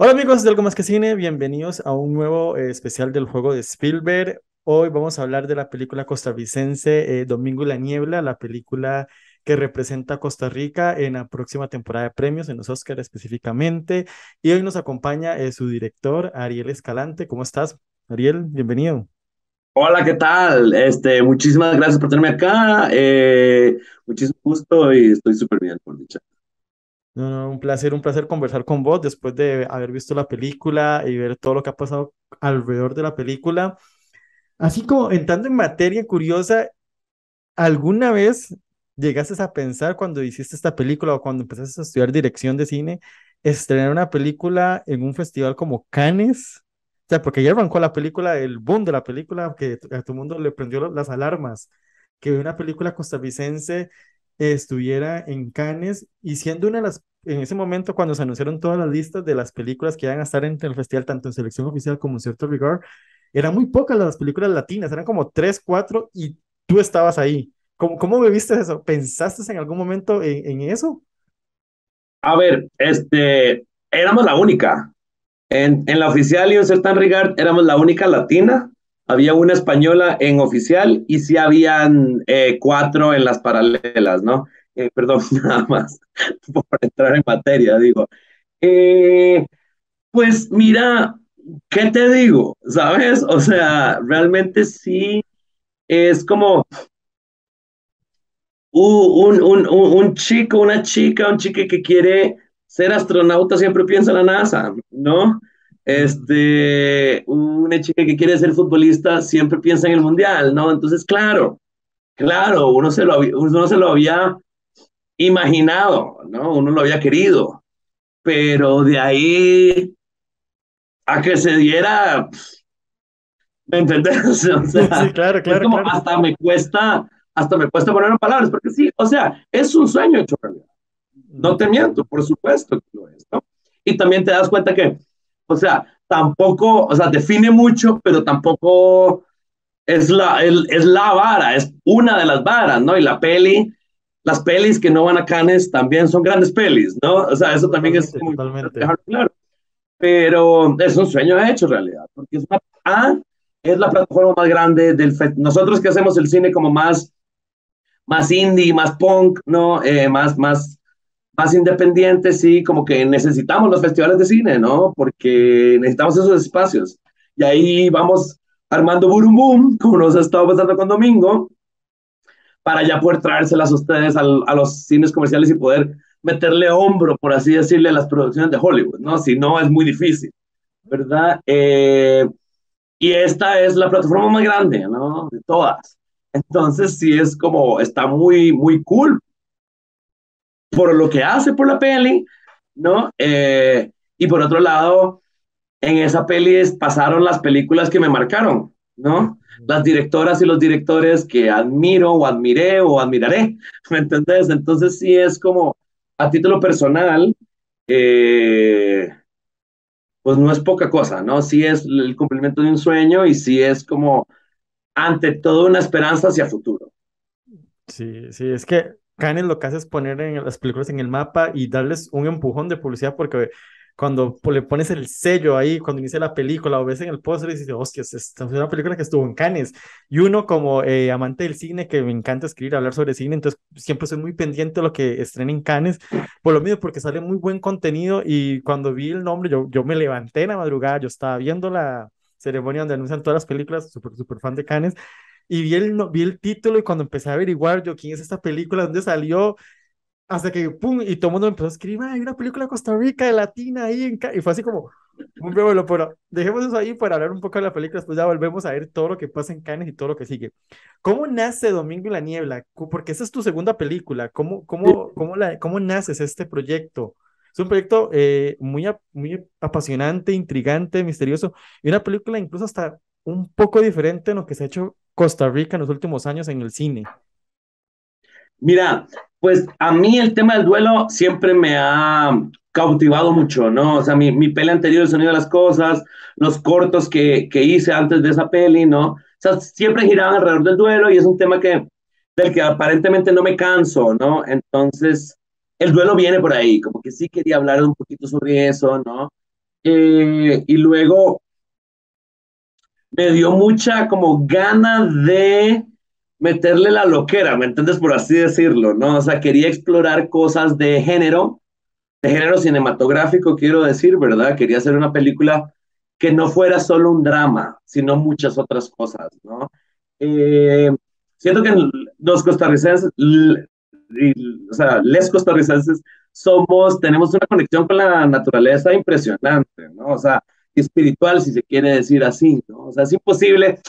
Hola amigos de Algo Más que Cine, bienvenidos a un nuevo eh, especial del juego de Spielberg. Hoy vamos a hablar de la película costarricense eh, Domingo y la Niebla, la película que representa a Costa Rica en la próxima temporada de premios, en los Oscars específicamente. Y hoy nos acompaña eh, su director, Ariel Escalante. ¿Cómo estás, Ariel? Bienvenido. Hola, ¿qué tal? Este, muchísimas gracias por tenerme acá. Muchísimo gusto y estoy súper bien, por dicha. Un placer, un placer conversar con vos después de haber visto la película y ver todo lo que ha pasado alrededor de la película. Así como entrando en materia curiosa, ¿alguna vez llegaste a pensar cuando hiciste esta película o cuando empezaste a estudiar dirección de cine, estrenar una película en un festival como Cannes? O sea, porque ya arrancó la película, el boom de la película, que a todo el mundo le prendió las alarmas, que una película costarricense estuviera en Cannes y siendo una de las, en ese momento cuando se anunciaron todas las listas de las películas que iban a estar en el festival, tanto en selección oficial como en cierto rigor, eran muy pocas las películas latinas, eran como tres, cuatro y tú estabas ahí. ¿Cómo, cómo viviste eso? ¿Pensaste en algún momento en, eso? A ver, este, éramos la única. En, en la oficial y en Certain Regard éramos la única latina. Había una española en oficial y sí habían eh, cuatro en las paralelas, ¿no? Eh, perdón, nada más por entrar en materia, digo. Eh, pues mira, ¿qué te digo? ¿Sabes? O sea, realmente sí es como un, un, un, un chico, una chica, un chico que quiere ser astronauta siempre piensa en la NASA, ¿no? Este, una chica que quiere ser futbolista siempre piensa en el mundial, ¿no? Entonces, claro, claro, uno se lo, había- uno se lo había imaginado, ¿no? Uno lo había querido, pero de ahí a que se diera, ¿me entendés? O Sí, claro, es claro, como claro. hasta me cuesta, hasta me cuesta poner en palabras, porque sí, o sea, es un sueño hecho realidad. No te miento, por supuesto que lo es, ¿no? Y también te das cuenta que, o sea, tampoco, o sea, define mucho, pero tampoco es la, el, es la vara, es una de las varas, ¿no? Y la peli, las pelis que no van a Cannes también son grandes pelis, ¿no? O sea, eso también es Totalmente, muy importante totalmente. claro. Pero es un sueño hecho en realidad, porque es una, A, es la plataforma más grande del... Nosotros que hacemos el cine como más, más indie, más punk, ¿no? Eh, más, más más independientes, sí, como que necesitamos los festivales de cine, ¿no? Porque necesitamos esos espacios. Y ahí vamos armando Burum Boom, como nos ha estado pasando con Domingo, para ya poder traérselas a ustedes al, a los cines comerciales y poder meterle hombro, por así decirle, a las producciones de Hollywood, ¿no? Si no, es muy difícil, ¿verdad? Eh, y esta es la plataforma más grande, ¿no? De todas. Entonces, sí es como, está muy, muy cool por lo que hace por la peli, ¿no? Eh, y por otro lado, en esa peli es- pasaron las películas que me marcaron, ¿no? Las directoras y los directores que admiro o admiré o admiraré, ¿me entendés? Entonces sí es como, a título personal, eh, pues no es poca cosa, ¿no? Sí es el cumplimiento de un sueño y sí es como, ante todo, una esperanza hacia futuro. Sí, sí, es que Cannes lo que hace es poner en las películas en el mapa y darles un empujón de publicidad porque cuando le pones el sello ahí, cuando inicia la película o ves en el póster y dices, hostia, es una película que estuvo en Cannes. Y uno como eh, amante del cine, que me encanta escribir, hablar sobre cine, entonces siempre soy muy pendiente de lo que estrena en Cannes, por lo mismo, porque sale muy buen contenido y cuando vi el nombre, yo, yo me levanté en la madrugada, yo estaba viendo la ceremonia donde anuncian todas las películas, súper, súper fan de Cannes. Y vi el, vi el título y cuando empecé a averiguar yo quién es esta película, dónde salió, hasta que pum, y todo el mundo empezó a escribir, "Ah, hay una película de Costa Rica, de latina ahí, en Ca-", y fue así como, muy bueno, pero dejemos eso ahí para hablar un poco de la película, después ya volvemos a ver todo lo que pasa en Cannes y todo lo que sigue. ¿Cómo nace Domingo y la Niebla? Porque esa es tu segunda película, ¿cómo, cómo, cómo, la, cómo naces este proyecto? Es un proyecto eh, muy, muy apasionante, intrigante, misterioso, y una película incluso hasta un poco diferente en lo que se ha hecho Costa Rica en los últimos años en el cine. Mira, pues a mí el tema del duelo siempre me ha cautivado mucho, ¿no? O sea, mi, mi peli anterior, El sonido de las cosas, los cortos que, que hice antes de esa peli, ¿no? O sea, siempre giraban alrededor del duelo y es un tema que, del que aparentemente no me canso, ¿no? Entonces, el duelo viene por ahí, como que sí quería hablar un poquito sobre eso, ¿no? eh, y luego me dio mucha como gana de meterle la loquera, ¿me entiendes? Por así decirlo, ¿no? O sea, quería explorar cosas de género, de género cinematográfico, quiero decir, ¿verdad? Quería hacer una película que no fuera solo un drama, sino muchas otras cosas, ¿no? Eh, siento que los costarricenses, o sea, les costarricenses, somos, tenemos una conexión con la naturaleza impresionante, ¿no? O sea, espiritual, si se quiere decir así, ¿no? O sea, es imposible,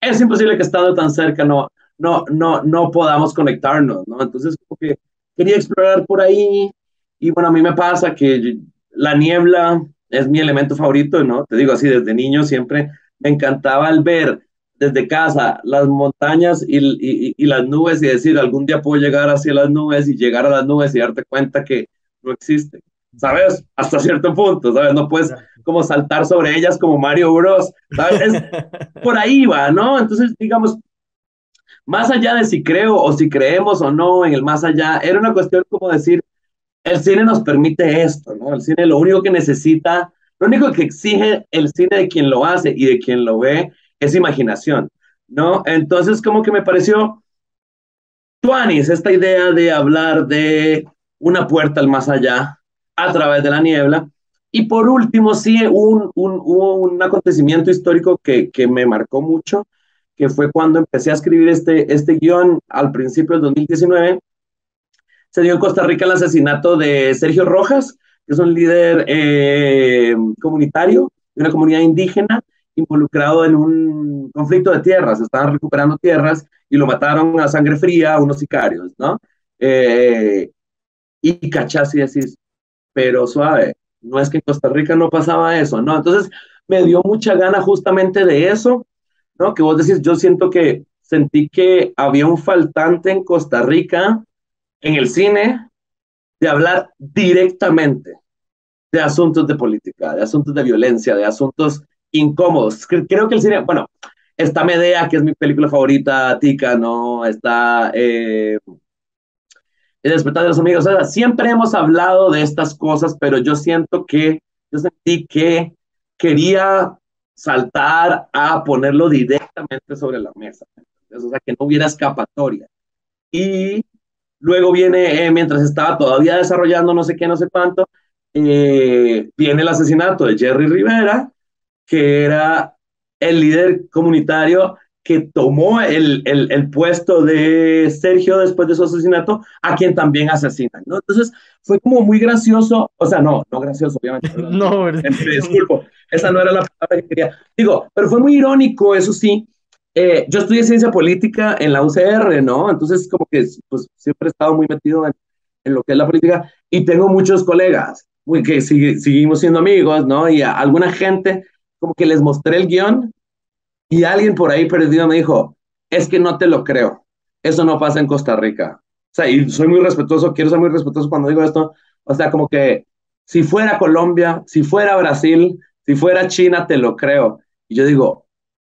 es imposible que estando tan cerca no, no, no, no podamos conectarnos, ¿no? Entonces, como que quería explorar por ahí, y bueno, a mí me pasa que la niebla es mi elemento favorito, ¿no? Te digo así, desde niño siempre me encantaba el ver desde casa las montañas y, y, y, las nubes y decir, algún día puedo llegar hacia las nubes y llegar a las nubes y darte cuenta que no existen, ¿sabes? Hasta cierto punto, ¿sabes? No puedes como saltar sobre ellas como Mario Bros, ¿sabes? por ahí va, ¿no? Entonces, digamos, más allá de si creo o si creemos o no en el más allá, era una cuestión como decir, el cine nos permite esto, ¿no? El cine lo único que necesita, lo único que exige el cine de quien lo hace y de quien lo ve es imaginación, ¿no? Entonces como que me pareció, Tuanis, esta idea de hablar de una puerta al más allá a través de la niebla. Y por último, sí, un, un, un acontecimiento histórico que, que me marcó mucho, que fue cuando empecé a escribir este, este guion al principio del 2019. Se dio en Costa Rica el asesinato de Sergio Rojas, que es un líder eh, comunitario de una comunidad indígena involucrado en un conflicto de tierras. Estaban recuperando tierras y lo mataron a sangre fría unos sicarios, ¿no? Eh, y cachas y decís, pero suave, no es que en Costa Rica no pasaba eso, ¿no? Entonces me dio mucha gana justamente de eso, ¿no? Que vos decís, yo siento que sentí que había un faltante en Costa Rica, en el cine, de hablar directamente de asuntos de política, de asuntos de violencia, de asuntos incómodos. Creo que el cine, bueno, está Medea, que es mi película favorita, Tica, ¿no? Está eh, El despertar de los amigos. O sea, siempre hemos hablado de estas cosas, pero yo siento que, yo sentí que quería saltar a ponerlo directamente sobre la mesa. o sea, que no hubiera escapatoria. Y luego viene, eh, mientras estaba todavía desarrollando no sé qué, no sé cuánto, eh, viene el asesinato de Jerry Rivera, que era el líder comunitario que tomó el, el, el, puesto de Sergio después de su asesinato, a quien también asesinan, ¿no? Entonces, fue como muy gracioso, o sea, no, no gracioso, obviamente. no, me disculpo, esa no era la palabra que quería. Digo, pero fue muy irónico, eso sí. Eh, yo estudié ciencia política en la UCR, ¿no? Entonces, como que pues, siempre he estado muy metido en, en lo que es la política y tengo muchos colegas muy, que seguimos siendo amigos, ¿no? Y a alguna gente como que les mostré el guion y alguien por ahí perdido me dijo, es que no te lo creo, eso no pasa en Costa Rica. O sea, y soy muy respetuoso, quiero ser muy respetuoso cuando digo esto, o sea, como que si fuera Colombia, si fuera Brasil, si fuera China, te lo creo. Y yo digo,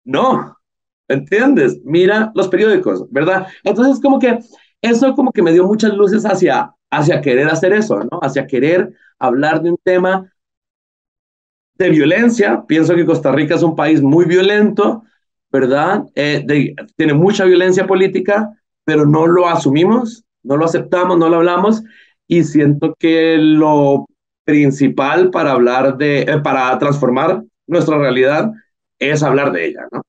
no, ¿entiendes? Mira los periódicos, ¿verdad? Entonces, como que eso como que me dio muchas luces hacia, hacia querer hacer eso, ¿no? Hacia querer hablar de un tema de violencia. Pienso que Costa Rica es un país muy violento, ¿verdad? Eh, tiene mucha violencia política, pero no lo asumimos, no lo aceptamos, no lo hablamos y siento que lo principal para hablar de, eh, para transformar nuestra realidad es hablar de ella, ¿no?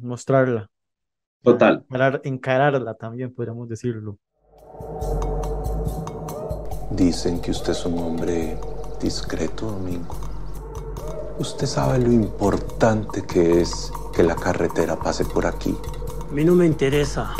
mostrarla. Total. encararla también, podríamos decirlo. Dicen que usted es un hombre discreto, Domingo. Usted sabe lo importante que es que la carretera pase por aquí. A mí no me interesa.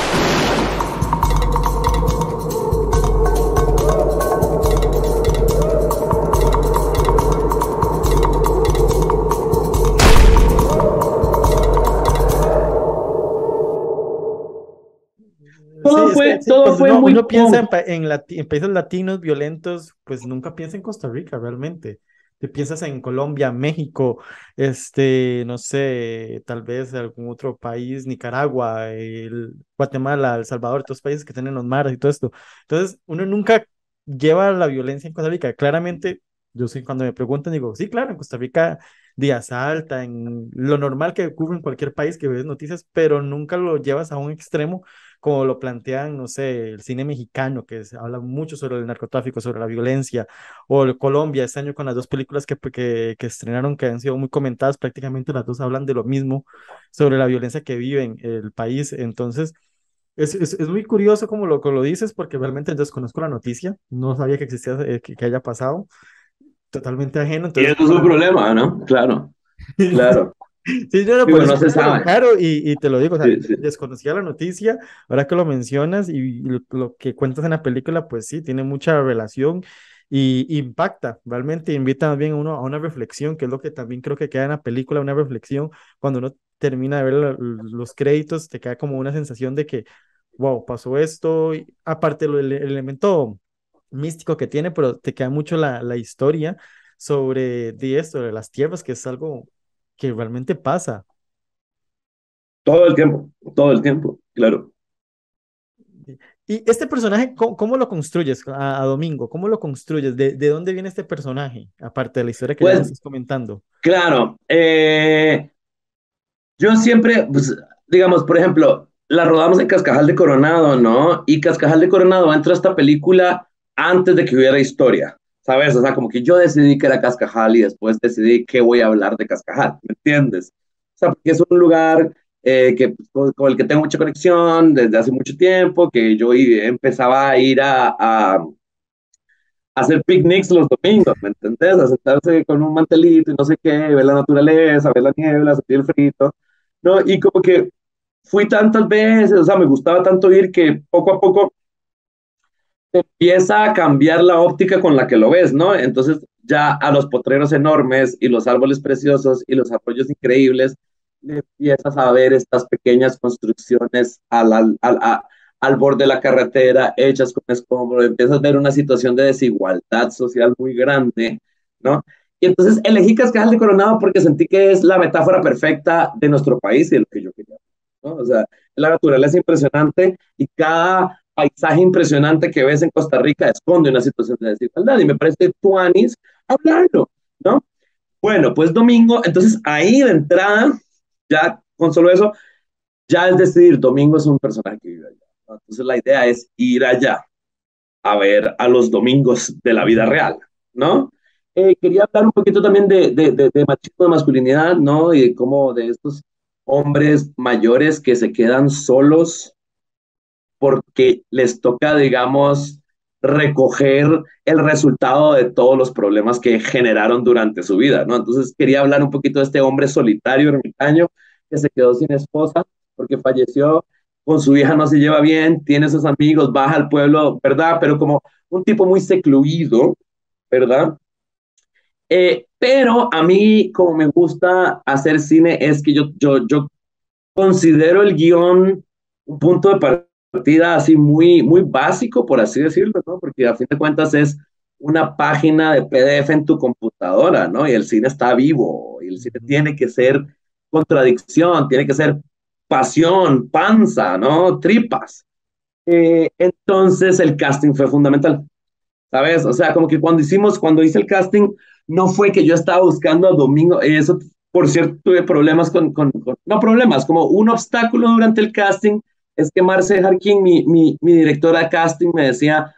Todo fue, todo fue uno, muy uno piensa en, en, en, países latinos violentos, pues nunca piensa en Costa Rica realmente te piensas en Colombia, México, este, no sé, tal vez algún otro país, Nicaragua, el, Guatemala, El Salvador, todos países que tienen los mares y todo esto. Entonces, uno nunca lleva la violencia en Costa Rica. Claramente, Yo sí, cuando me preguntan, digo, sí, claro, en Costa Rica días alta, en lo normal que ocurre en cualquier país que ves noticias, pero nunca lo llevas a un extremo como lo plantean, no sé, el cine mexicano, que se habla mucho sobre el narcotráfico, sobre la violencia, o Colombia, este año con las dos películas que, que, que estrenaron, que han sido muy comentadas, prácticamente las dos hablan de lo mismo, sobre la violencia que vive en el país. Entonces, es, es, es, muy curioso como lo, como lo dices, porque realmente desconozco la noticia, no sabía que existía, eh, que, que, haya pasado, totalmente ajeno. Entonces, y eso es un problema, ¿no? Claro, claro. Sí, yo sí, se sabe. Claro, y, y, te lo digo, o sea, sí, sí. desconocía la noticia, ahora que lo mencionas y lo, lo, que cuentas en la película, pues sí, tiene mucha relación y impacta, realmente invita más bien a uno a una reflexión, que es lo que también creo que queda en la película, una reflexión, cuando uno termina de ver los créditos, te queda como una sensación de que, wow, pasó esto, y aparte el, el elemento místico que tiene, pero te queda mucho la, la historia sobre de esto, de las tierras, que es algo que realmente pasa. Todo el tiempo, todo el tiempo, claro. Y este personaje, ¿cómo, cómo lo construyes a, a, Domingo? ¿Cómo lo construyes? ¿De, ¿De, dónde viene este personaje? Aparte de la historia que pues, estás comentando. Claro. Eh, yo siempre, pues, digamos, por ejemplo, la rodamos en Cascajal de Coronado, ¿no? Y Cascajal de Coronado entra a esta película antes de que hubiera historia. ¿Sabes? O sea, como que yo decidí que era Cascajal y después decidí que voy a hablar de Cascajal, ¿me entiendes? O sea, porque es un lugar eh, que, con, con, el que tengo mucha conexión desde hace mucho tiempo, que yo empezaba a ir a, a, a hacer picnics los domingos, ¿me entendés? A sentarse con un mantelito y no sé qué, ver la naturaleza, ver la niebla, sentir el frito, ¿no? Y como que fui tantas veces, o sea, me gustaba tanto ir que poco a poco empieza a cambiar la óptica con la que lo ves, ¿no? Entonces ya a los potreros enormes y los árboles preciosos y los arroyos increíbles, le empiezas a ver estas pequeñas construcciones al, al, al, al borde de la carretera hechas con escombros, empiezas a ver una situación de desigualdad social muy grande, ¿no? Y entonces elegí Cascajal de Coronado porque sentí que es la metáfora perfecta de nuestro país y de lo que yo quería. ¿no? O sea, la naturaleza impresionante y cada paisaje impresionante que ves en Costa Rica esconde una situación de desigualdad y me parece tuanis hablarlo, ¿no? Bueno, pues domingo, entonces ahí de entrada, ya con solo eso, ya es decidir, domingo es un personaje que vive allá. Entonces la idea es ir allá a ver a los domingos de la vida real, ¿no? Eh, quería hablar un poquito también de, de, de, de machismo, de masculinidad, ¿no? Y de cómo de estos hombres mayores que se quedan solos porque les toca, digamos, recoger el resultado de todos los problemas que generaron durante su vida, ¿no? Entonces quería hablar un poquito de este hombre solitario, ermitaño, que se quedó sin esposa porque falleció, con su hija no se lleva bien, tiene sus amigos, baja al pueblo, ¿verdad? Pero como un tipo muy secluido, ¿verdad? Eh, pero a mí, como me gusta hacer cine, es que yo, yo, yo considero el guion un punto de partida partida así muy, muy básico, por así decirlo, ¿no? Porque a fin de cuentas es una página de PDF en tu computadora, ¿no? Y el cine está vivo, y el cine tiene que ser contradicción, tiene que ser pasión, panza, ¿no? Tripas. Eh, entonces el casting fue fundamental, ¿sabes? O sea, como que cuando hicimos, cuando hice el casting, no fue que yo estaba buscando a Domingo, eso, por cierto, tuve problemas con, con, con no problemas, como un obstáculo durante el casting es que Marce Harkin, mi, mi, mi directora de casting, me decía,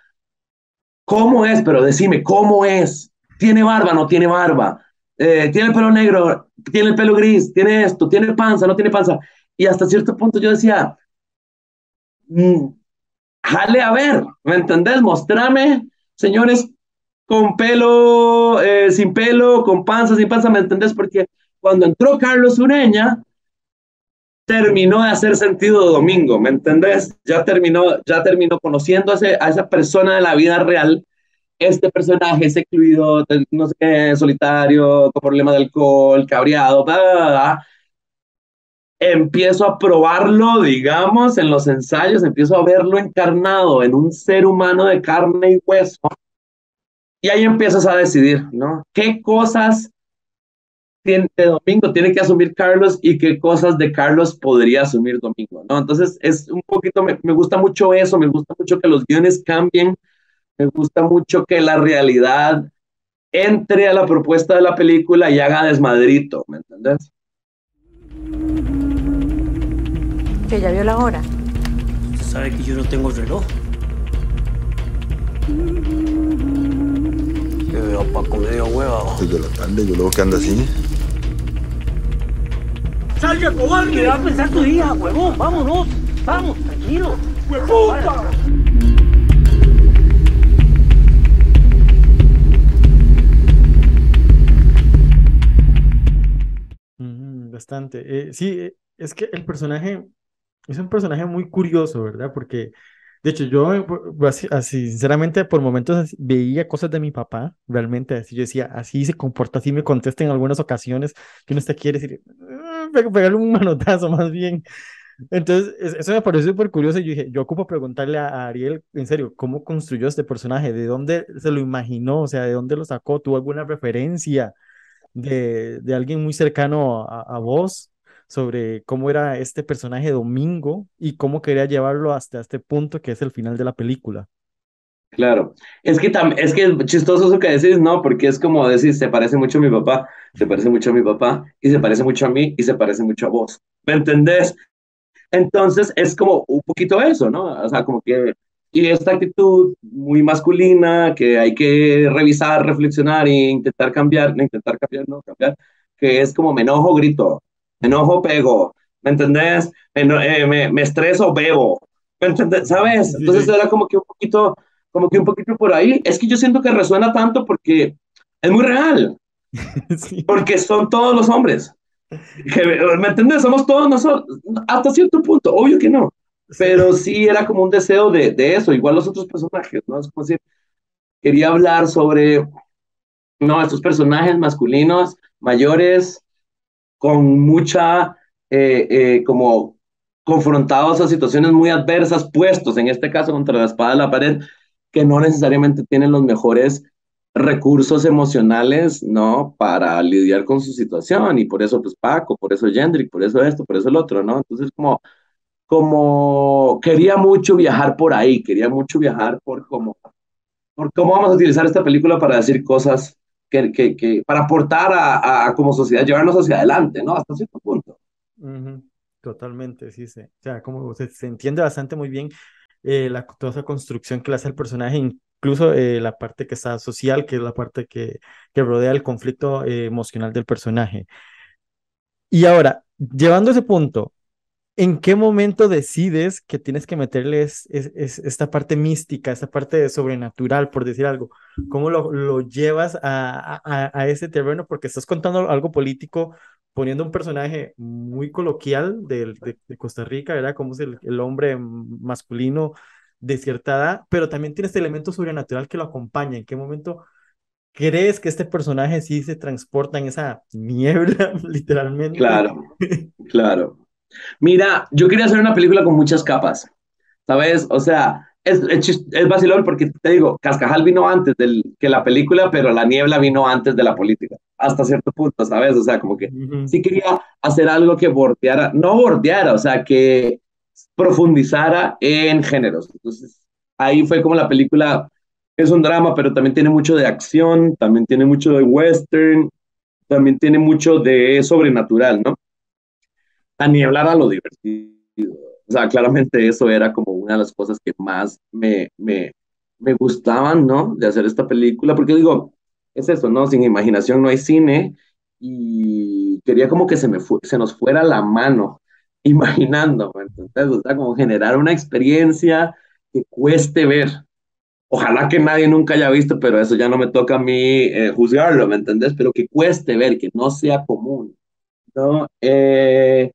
¿cómo es? Pero decime, ¿cómo es? ¿Tiene barba? ¿No tiene barba? Eh, ¿Tiene el pelo negro? ¿Tiene el pelo gris? ¿Tiene esto? ¿Tiene panza? ¿No tiene panza? Y hasta cierto punto yo decía, mmm, jale a ver, ¿me entendés? Mostrame, señores, con pelo, eh, sin pelo, con panza, sin panza, ¿me entendés? Porque cuando entró Carlos Ureña, terminó de hacer sentido domingo, ¿me entendés? Ya terminó, ya terminó conociendo a, esa persona de la vida real, este personaje es excluido, no sé qué, solitario, con problema de alcohol, cabreado, bla, bla, bla. empiezo a probarlo, digamos, en los ensayos, empiezo a verlo encarnado en un ser humano de carne y hueso, y ahí empiezas a decidir, ¿no? ¿Qué cosas tiene, de Domingo tiene que asumir Carlos y qué cosas de Carlos podría asumir Domingo, ¿no? Entonces es un poquito, me, me, gusta mucho eso, me gusta mucho que los guiones cambien, me gusta mucho que la realidad entre a la propuesta de la película y haga desmadrito, ¿me entendés? Que ya vio la hora. Usted sabe que yo no tengo reloj. A Paco medio hueva. Desde la tarde yo luego que anda así. ¡Salga, cobarde! ¿Qué va a pensar tu hija, huevón? Vámonos. Vamos, tranquilo. ¡Hueputa! Mm, bastante. Eh, sí, eh, es que el personaje es un personaje muy curioso, ¿verdad? Porque, de hecho, yo, eh, así, sinceramente, por momentos veía cosas de mi papá, realmente, así yo decía, así se comporta, así me contesta en algunas ocasiones, que uno está quiere decir, "Ah, pe- pegarle un manotazo más bien. Entonces, es- eso me pareció súper curioso y yo dije, yo ocupo preguntarle a, Ariel, en serio, ¿cómo construyó este personaje? ¿De dónde se lo imaginó? O sea, ¿de dónde lo sacó? ¿Tuvo alguna referencia de, de alguien muy cercano a vos sobre cómo era este personaje Domingo y cómo quería llevarlo hasta este punto que es el final de la película? Claro, es que, es que es chistoso eso que decís, ¿no? Porque es como decir, se parece mucho a mi papá, se parece mucho a mi papá, y se parece mucho a mí, y se parece mucho a vos. ¿Me entendés? Entonces es como un poquito eso, ¿no? O sea, como que, y esta actitud muy masculina que hay que revisar, reflexionar e intentar cambiar, no intentar cambiar, no cambiar, que es como me enojo, grito, enojo, pego, ¿me entendés? Me, eh, me, me estreso, bebo, ¿me entendés? ¿Sabes? Entonces era como que un poquito, como que un poquito por ahí. Es que yo siento que resuena tanto porque es muy real, Sí. porque son todos los hombres. ¿Me entiendes? Somos todos nosotros, hasta cierto punto, obvio que no, pero sí era como un deseo de, de eso, igual los otros personajes, ¿no? Es como decir, quería hablar sobre, no, estos personajes masculinos, mayores, con mucha, eh, eh, como confrontados a situaciones muy adversas, puestos en este caso contra la espada de la pared, que no necesariamente tienen los mejores recursos emocionales, ¿no? Para lidiar con su situación, y por eso, pues, Paco, por eso Jendrik, por eso esto, por eso el otro, ¿no? Entonces, como, como quería mucho viajar por ahí, quería mucho viajar por cómo, por cómo vamos a utilizar esta película para decir cosas que, que, que para aportar a, a, como sociedad, llevarnos hacia adelante, ¿no? Hasta cierto punto. Totalmente, sí, sí. O sea, como se, se entiende bastante muy bien eh, la, toda esa construcción que le hace el personaje, incluso eh, la parte que está social, que es la parte que, que rodea el conflicto eh, emocional del personaje. Y ahora, llevando ese punto, ¿en qué momento decides que tienes que meterle es, es- es- esta parte mística, esta parte de sobrenatural, por decir algo? ¿Cómo lo, llevas a, ese terreno? Porque estás contando algo político, poniendo un personaje muy coloquial de, Costa Rica, ¿verdad? Como es el, hombre masculino de pero también tiene este elemento sobrenatural que lo acompaña. ¿En qué momento crees que este personaje sí se transporta en esa niebla, literalmente? Claro, claro. Mira, yo quería hacer una película con muchas capas, ¿sabes? O sea, es, es, es vacilón porque te digo, Cascajal vino antes del, que la película, pero la niebla vino antes de la política, hasta cierto punto, ¿sabes? O sea, como que Ujú. sí quería hacer algo que bordeara, no bordeara, o sea, que profundizara en géneros. Entonces, ahí fue como la película, es un drama, pero también tiene mucho de acción, también tiene mucho de western, también tiene mucho de sobrenatural, ¿no? A nieblar a lo divertido. O sea, claramente eso era como una de las cosas que más me, me, me gustaban, ¿no? De hacer esta película, porque digo, es eso, ¿no? Sin imaginación no hay cine y quería como que se, me se nos fuera la mano imaginando, ¿me entiendes? O sea, como generar una experiencia que cueste ver. Ojalá que nadie nunca haya visto, pero eso ya no me toca a mí eh, juzgarlo, ¿me entendés? Pero que cueste ver, que no sea común, ¿no? Eh,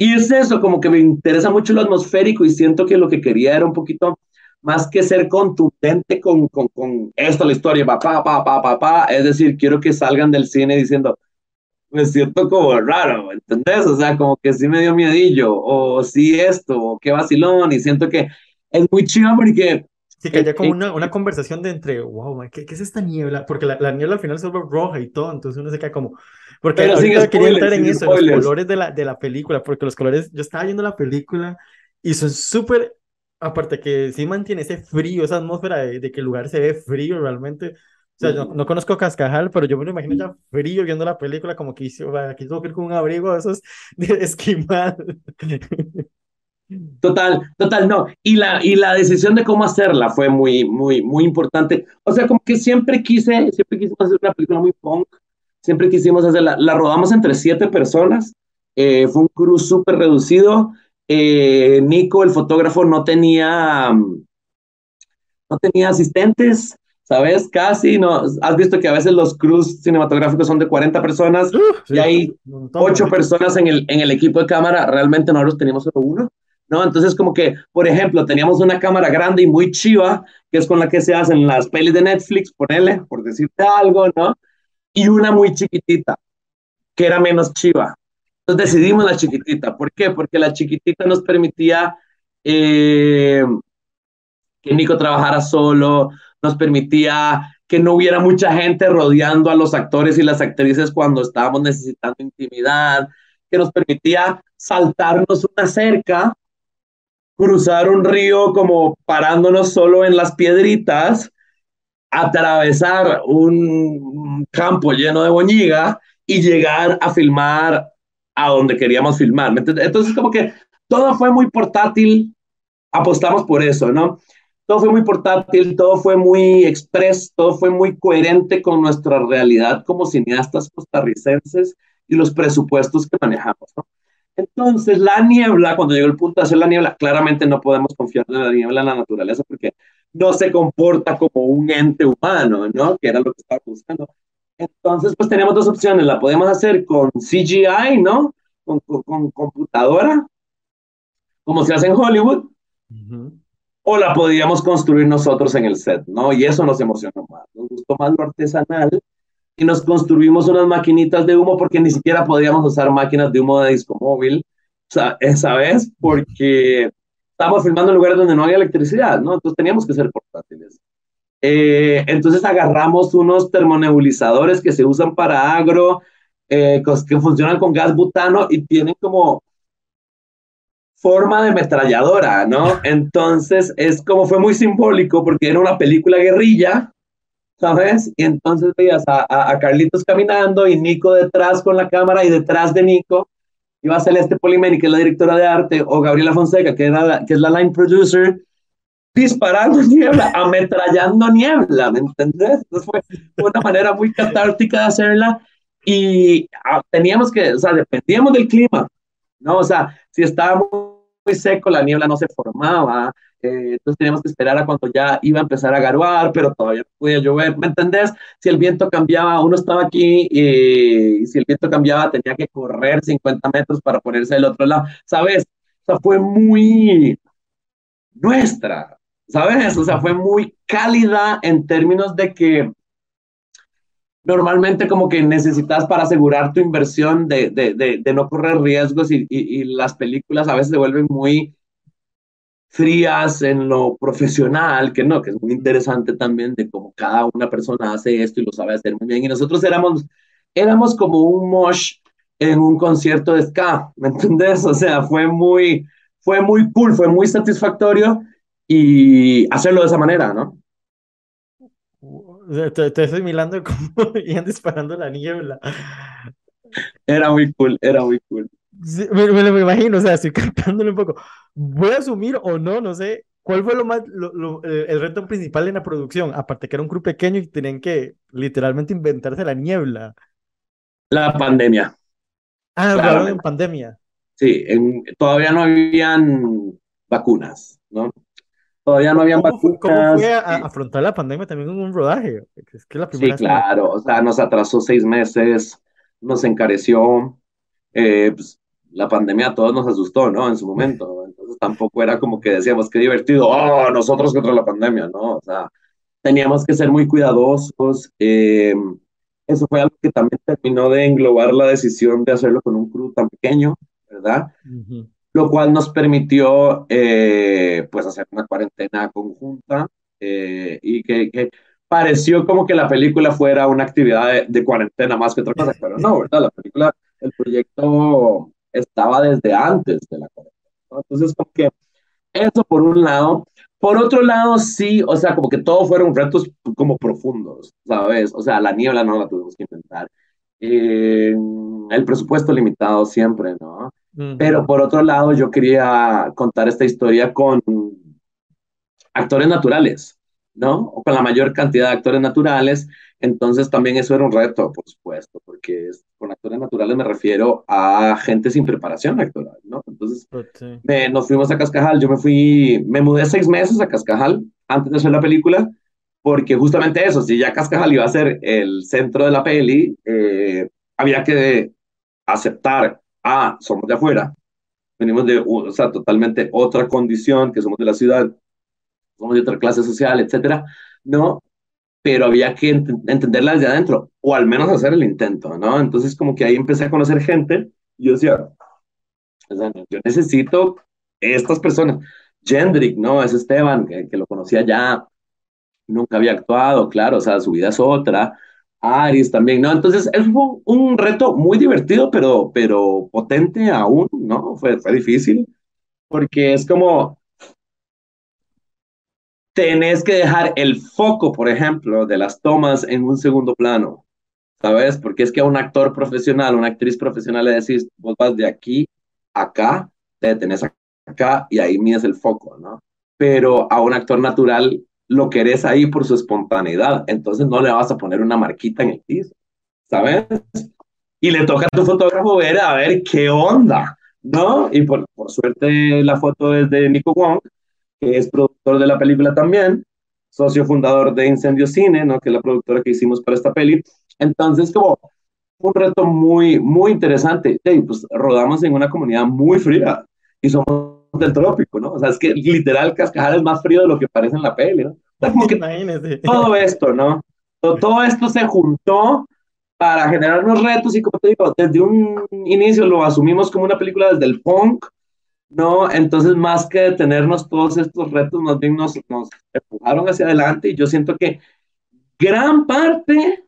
y es eso, como que me interesa mucho lo atmosférico y siento que lo que quería era un poquito más que ser contundente con, con, con esto, la historia, pa, pa, pa, pa, pa, pa, es decir, quiero que salgan del cine diciendo, me siento como raro, ¿me ¿entendés? O sea, como que sí me dio miedillo, o sí esto, o qué vacilón, y siento que es muy chido porque... Sí, que haya como eh, una, una conversación de entre, wow, man, ¿qué, qué es esta niebla? Porque la, la niebla al final se vuelve roja y todo, entonces uno se queda como... Porque Pero ahorita quería spoilers, entrar en eso, en los spoilers. colores de la, de la película, porque los colores, yo estaba viendo la película y son súper, aparte que sí mantiene ese frío, esa atmósfera de, de que el lugar se ve frío realmente, sea, yo no conozco Cascajal, pero yo me lo imagino ya frío viendo la película, como que hice, aquí tengo que ir con un abrigo de esos de esquimal. Total, total, no. Y la, y la decisión de cómo hacerla fue muy, muy, muy importante. O sea, como que siempre quise, siempre quisimos hacer una película muy punk, siempre quisimos hacerla. La rodamos entre siete personas, eh, fue un crew súper reducido. Eh, Nico, el fotógrafo, no tenía, no tenía asistentes, ¿sabes? Casi, no. Has visto que a veces los crews cinematográficos son de 40 personas y hay ocho personas en el, en el equipo de cámara. Realmente nosotros teníamos solo uno. ¿no? Entonces, como que, por ejemplo, teníamos una cámara grande y muy chiva, que es con la que se hacen las pelis de Netflix, ponele, por decirte algo, ¿no? Y una muy chiquitita, que era menos chiva. Entonces decidimos la chiquitita. ¿Por qué? Porque la chiquitita nos permitía eh, que Nico trabajara solo, nos permitía que no hubiera mucha gente rodeando a los actores y las actrices cuando estábamos necesitando intimidad, que nos permitía saltarnos una cerca cruzar un río como parándonos solo en las piedritas, atravesar un campo lleno de boñiga y llegar a filmar a donde queríamos filmar. Entonces, como que todo fue muy portátil, apostamos por eso, ¿no? Todo fue muy portátil, todo fue muy express, todo fue muy coherente con nuestra realidad como cineastas costarricenses y los presupuestos que manejamos, ¿no? Entonces, la niebla, cuando llegó el punto de hacer la niebla, claramente no podemos confiar en la niebla en la naturaleza porque no se comporta como un ente humano, ¿no? Que era lo que estaba buscando. Entonces, pues tenemos dos opciones. La podemos hacer con CGI, ¿no? Con, con, computadora, como se hace en Hollywood. O la podíamos construir nosotros en el set, ¿no? Y eso nos emocionó más. Nos gustó más lo artesanal y nos construimos unas maquinitas de humo porque ni siquiera podíamos usar máquinas de humo de disco móvil, esa vez, porque estábamos filmando en lugares donde no había electricidad, ¿no? Entonces teníamos que ser portátiles. Eh, entonces agarramos unos termonebulizadores que se usan para agro, eh, que funcionan con gas butano y tienen como forma de metralladora, ¿no? Entonces es como fue muy simbólico porque era una película guerrilla ¿sabes? Y entonces veías a, a, Carlitos caminando y Nico detrás con la cámara y detrás de Nico iba a Celeste Polimeni, que es la directora de arte, o Gabriela Fonseca, que, era que es la line producer, disparando niebla, ametrallando niebla, ¿me entendés? Entonces fue, una manera muy catártica de hacerla y ah, teníamos que, o sea, dependíamos del clima, ¿no? O sea, si estábamos muy seco, la niebla no se formaba, eh, entonces teníamos que esperar a cuando ya iba a empezar a garuar, pero todavía no podía llover, ¿me entendés? Si el viento cambiaba, uno estaba aquí y, si el viento cambiaba tenía que correr 50 metros para ponerse del otro lado, ¿sabes? O sea, fue muy nuestra, ¿sabes? O sea, fue muy cálida en términos de que normalmente como que necesitas para asegurar tu inversión de, de, de, no correr riesgos y, y, y, las películas a veces se vuelven muy frías en lo profesional, que no, que es muy interesante también de cómo cada una persona hace esto y lo sabe hacer muy bien. Y nosotros éramos, éramos como un mosh en un concierto de ska, ¿me entendés? O sea, fue muy, fue muy cool, fue muy satisfactorio y hacerlo de esa manera, ¿no? Te, estoy mirando como iban disparando la niebla. Era muy cool, era muy cool me, lo imagino, o sea, estoy captándolo un poco. Voy a asumir o no, no sé, ¿cuál fue lo más, lo, eh, el reto principal en la producción? Aparte que era un grupo pequeño y tenían que literalmente inventarse la niebla. La pandemia. Ah, claro, en pandemia. Sí, en, todavía no habían vacunas, ¿no? Todavía no habían vacunas. ¿Cómo fue a, afrontar la pandemia también en un rodaje? Es que la sí, claro, o sea, nos atrasó seis meses, nos encareció, eh, pues, la pandemia a todos nos asustó, ¿no? En su momento. Entonces tampoco era como que decíamos, qué divertido, oh, nosotros contra la pandemia, ¿no? O sea, teníamos que ser muy cuidadosos. Eh, eso fue algo que también terminó de englobar la decisión de hacerlo con un crew tan pequeño, ¿verdad? Lo cual nos permitió, eh, pues, hacer una cuarentena conjunta eh, y que, que, pareció como que la película fuera una actividad de, de cuarentena más que otra cosa, pero no, ¿verdad? La película, el proyecto estaba desde antes de la cuarentena. Entonces, como que eso por un lado. Por otro lado, sí, o sea, como que todos fueron retos como profundos, ¿sabes? O sea, la niebla no la tuvimos que inventar. Eh, el presupuesto limitado siempre, ¿no? Pero por otro lado, yo quería contar esta historia con actores naturales, ¿no? O con la mayor cantidad de actores naturales. Entonces también eso era un reto, por supuesto, porque con actores naturales me refiero a gente sin preparación actoral, ¿no? Entonces Pues nos fuimos a Cascajal, yo me fui, me mudé seis meses a Cascajal antes de hacer la película, porque justamente eso, si ya Cascajal iba a ser el centro de la peli, eh, había que aceptar, ah, somos de afuera, venimos de, o sea, totalmente otra condición, que somos de la ciudad, somos de otra clase social, etcétera, ¿no? Pero había que ent entenderla desde adentro, o al menos hacer el intento, ¿no? Entonces, como que ahí empecé a conocer gente, y yo decía, yo necesito estas personas. Jendrik, ¿no? Es Esteban, que, que, lo conocía ya, nunca había actuado, claro, o sea, su vida es otra. Aris también, ¿no? Entonces, es un, un reto muy divertido, pero, pero potente aún, ¿no? Fue, fue difícil, porque es como, tenés que dejar el foco, por ejemplo, de las tomas en un segundo plano, ¿sabes? Porque es que a un actor profesional, una actriz profesional le decís, vos vas de aquí a acá, te detenés acá y ahí mides el foco, ¿no? Pero a un actor natural lo querés ahí por su espontaneidad, entonces no le vas a poner una marquita en el piso, ¿sabes? Y le toca a tu fotógrafo ver a ver qué onda, ¿no? Y por, por suerte la foto es de Nico Wong, que es productor de la película también, socio fundador de Incendio Cine, ¿no? que es la productora que hicimos para esta peli. Entonces, como un reto muy, muy interesante. Sí, pues rodamos en una comunidad muy fría y somos del trópico, ¿no? O sea, es que literal Cascajal es más frío de lo que parece en la peli, ¿no? O sea, como que Imagínese. todo esto, ¿no? Todo, todo esto se juntó para generar unos retos y como te digo, desde un inicio lo asumimos como una película desde el punk, ¿no? Entonces, más que detenernos todos estos retos, más bien nos, nos empujaron hacia adelante y yo siento que gran parte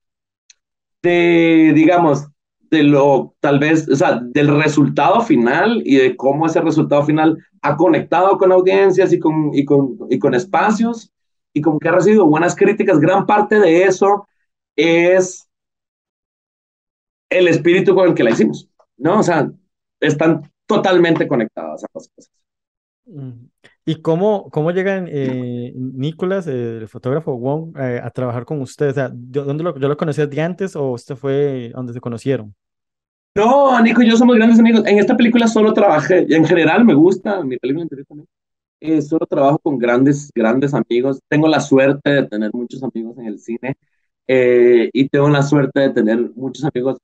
de, digamos, de lo, tal vez, o sea, del resultado final y de cómo ese resultado final ha conectado con audiencias y con, y con, y con espacios y como que ha recibido buenas críticas, gran parte de eso es el espíritu con el que la hicimos, ¿no? O sea, están totalmente conectadas a las cosas. ¿Y cómo, cómo llegan eh, Nicolás, eh, el fotógrafo Wong, eh, a trabajar con usted? O sea, ¿dónde lo, ¿yo lo conocía de antes o usted fue donde se conocieron? No, Nico y yo somos grandes amigos. En esta película solo trabajé, y en general me gusta, mi película anterior también. Eh, solo trabajo con grandes, grandes amigos. Tengo la suerte de tener muchos amigos en el cine eh, y tengo la suerte de tener muchos amigos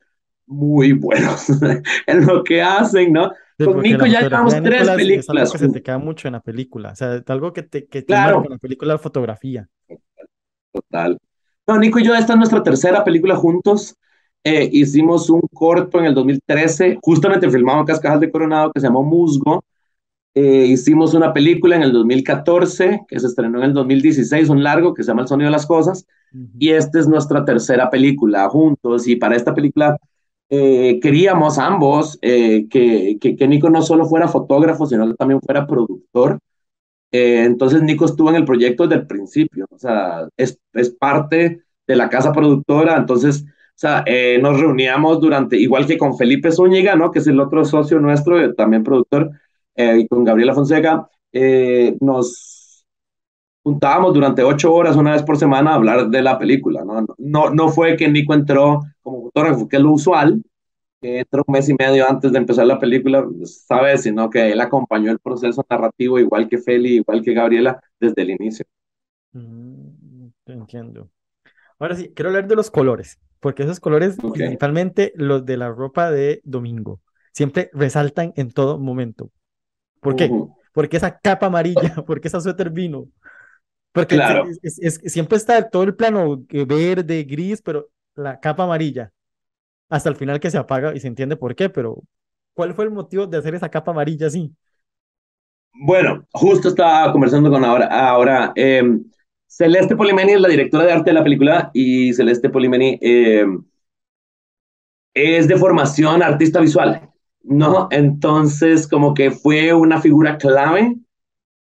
muy buenos en lo que hacen, ¿no? Sí, Con Nico la ya llevamos tres Nicolás es algo películas. que se te queda mucho en la película. O sea, algo que te, que te Claro. marca en la película de fotografía. Total. No, Nico y yo, esta es nuestra tercera película juntos. Eh, hicimos un corto en el 2013, justamente filmado en Cascajal de Coronado, que se llamó Musgo. Eh, hicimos una película en el 2014, que se estrenó en el 2016, un largo que se llama El sonido de las cosas. Ujú. Y esta es nuestra tercera película juntos. Y para esta película eh, queríamos ambos eh, que, que, que Nico no solo fuera fotógrafo, sino también fuera productor. Eh, entonces Nico estuvo en el proyecto desde el principio, o sea, es, es parte de la casa productora, entonces, o sea, eh, nos reuníamos durante, igual que con Felipe Zúñiga, ¿no? Que es el otro socio nuestro, eh, también productor, eh, y con Gabriela Fonseca, nos juntábamos durante ocho horas una vez por semana a hablar de la película, ¿no? No, no fue que Nico entró como fotógrafo, que es lo usual, que entró un mes y medio antes de empezar la película, ¿sabes? Sino que él acompañó el proceso narrativo igual que Feli, igual que Gabriela, desde el inicio. Mm, entiendo. Ahora sí, quiero hablar de los colores, porque esos colores, Ok. principalmente los de la ropa de Domingo, siempre resaltan en todo momento. ¿Por qué? Ujú. Porque esa capa amarilla, porque esa suéter vino, porque Claro. es- es- es- siempre está todo el plano eh, verde, gris, pero la capa amarilla, hasta el final que se apaga y se entiende por qué, pero ¿cuál fue el motivo de hacer esa capa amarilla así? Bueno, justo estaba conversando con ahora, ahora eh, Celeste Polimeni es la directora de arte de la película y Celeste Polimeni eh, es de formación artista visual, ¿no? Entonces, como que fue una figura clave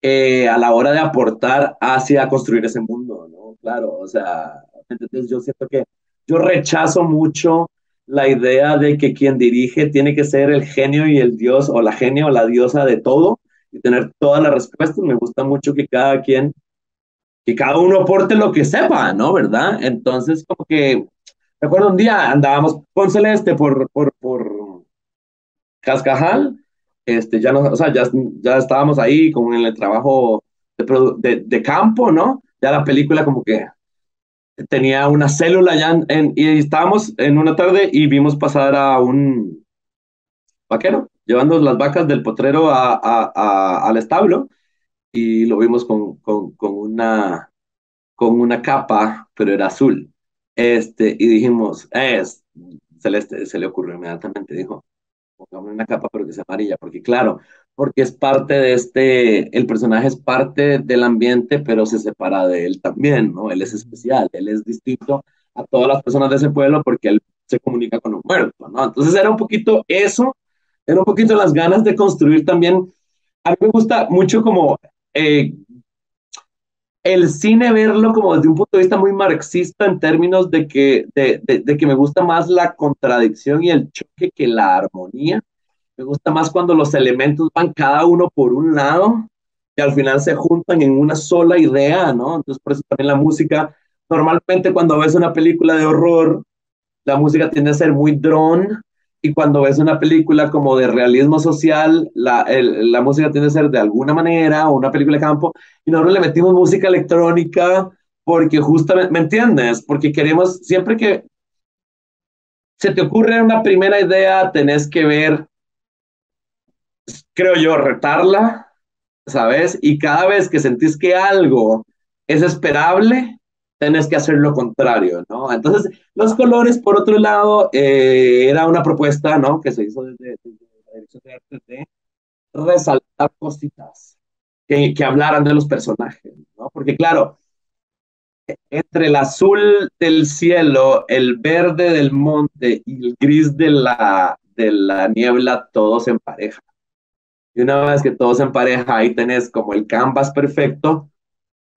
eh, a la hora de aportar hacia construir ese mundo, ¿no? Claro, o sea, entonces yo siento que yo rechazo mucho la idea de que quien dirige tiene que ser el genio y el dios o la genia o la diosa de todo y tener todas las respuestas. Me gusta mucho que cada quien, que cada uno aporte lo que sepa, ¿no? ¿Verdad? Entonces, como que, recuerdo un día andábamos con Celeste por, por, por Cascajal, este, ya no, o sea, ya, ya estábamos ahí como en el trabajo de campo, ¿no? Ya la película como que tenía una célula ya en, y estábamos en una tarde y vimos pasar a un vaquero llevando las vacas del potrero a, a, al establo y lo vimos con, con, con, una, con una capa, pero era azul. Este, y dijimos, es, Celeste se le ocurrió inmediatamente, dijo, pongamos una capa, pero que sea amarilla, porque claro, porque es parte de este, el personaje es parte del ambiente, pero se separa de él también, ¿no? Él es especial, él es distinto a todas las personas de ese pueblo porque él se comunica con un muerto, ¿no? Entonces era un poquito eso, era un poquito las ganas de construir también. A mí me gusta mucho como eh, el cine verlo como desde un punto de vista muy marxista en términos de que, de, de, de que me gusta más la contradicción y el choque que la armonía me gusta más cuando los elementos van cada uno por un lado y al final se juntan en una sola idea, ¿no? Entonces, por eso también la música, normalmente cuando ves una película de horror, la música tiende a ser muy drone y cuando ves una película como de realismo social, la, el, la música tiende a ser de alguna manera, o una película de campo, y nosotros le metimos música electrónica porque justamente, ¿me entiendes? Porque queremos, siempre que se te ocurre una primera idea, tenés que ver creo yo, retarla, ¿sabes? Y cada vez que sentís que algo es esperable, tenés que hacer lo contrario, ¿no? Entonces, los colores, por otro lado, eh, era una propuesta, ¿no? Que se hizo desde, la dirección de arte de resaltar cositas que, que hablaran de los personajes, ¿no? Porque claro, entre el azul del cielo, el verde del monte y el gris de la, de la niebla, todos en pareja. Y una vez que todos en pareja, ahí tenés como el canvas perfecto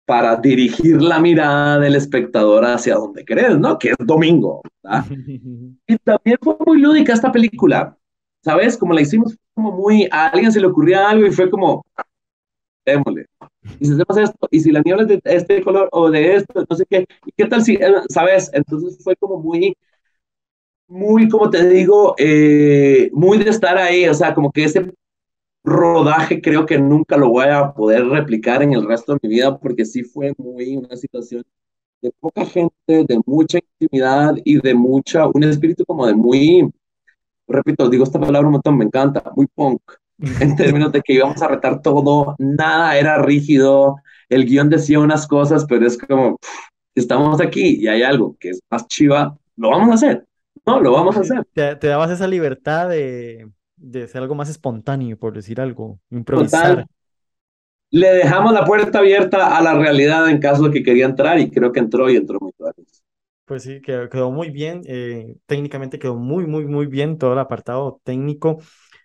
para dirigir la mirada del espectador hacia donde querés, ¿no? Que es domingo. ¿verdad? y también fue muy lúdica esta película, ¿sabes? Como la hicimos como muy, a alguien se le ocurría algo y fue como, démosle. Y si hacemos esto, y si la niebla es de este color o de esto, no sé qué, ¿y qué tal si, eh, sabes? Entonces fue como muy, muy, como te digo, eh, muy de estar ahí, o sea, como que ese rodaje creo que nunca lo voy a poder replicar en el resto de mi vida porque sí fue muy una situación de poca gente, de mucha intimidad y de mucha, un espíritu como de muy, repito, digo esta palabra un montón, me encanta, muy punk, en términos de que íbamos a retar todo, nada era rígido, el guion decía unas cosas, pero es como, pff, estamos aquí y hay algo que es más chiva, lo vamos a hacer, no, lo vamos a hacer. Te, te dabas esa libertad de, de ser algo más espontáneo, por decir algo, improvisar. Total. Le dejamos la puerta abierta a la realidad en caso de que quería entrar y creo que entró y entró muy bien. Pues sí, quedó, quedó muy bien, eh, técnicamente quedó muy, muy, muy bien todo el apartado técnico,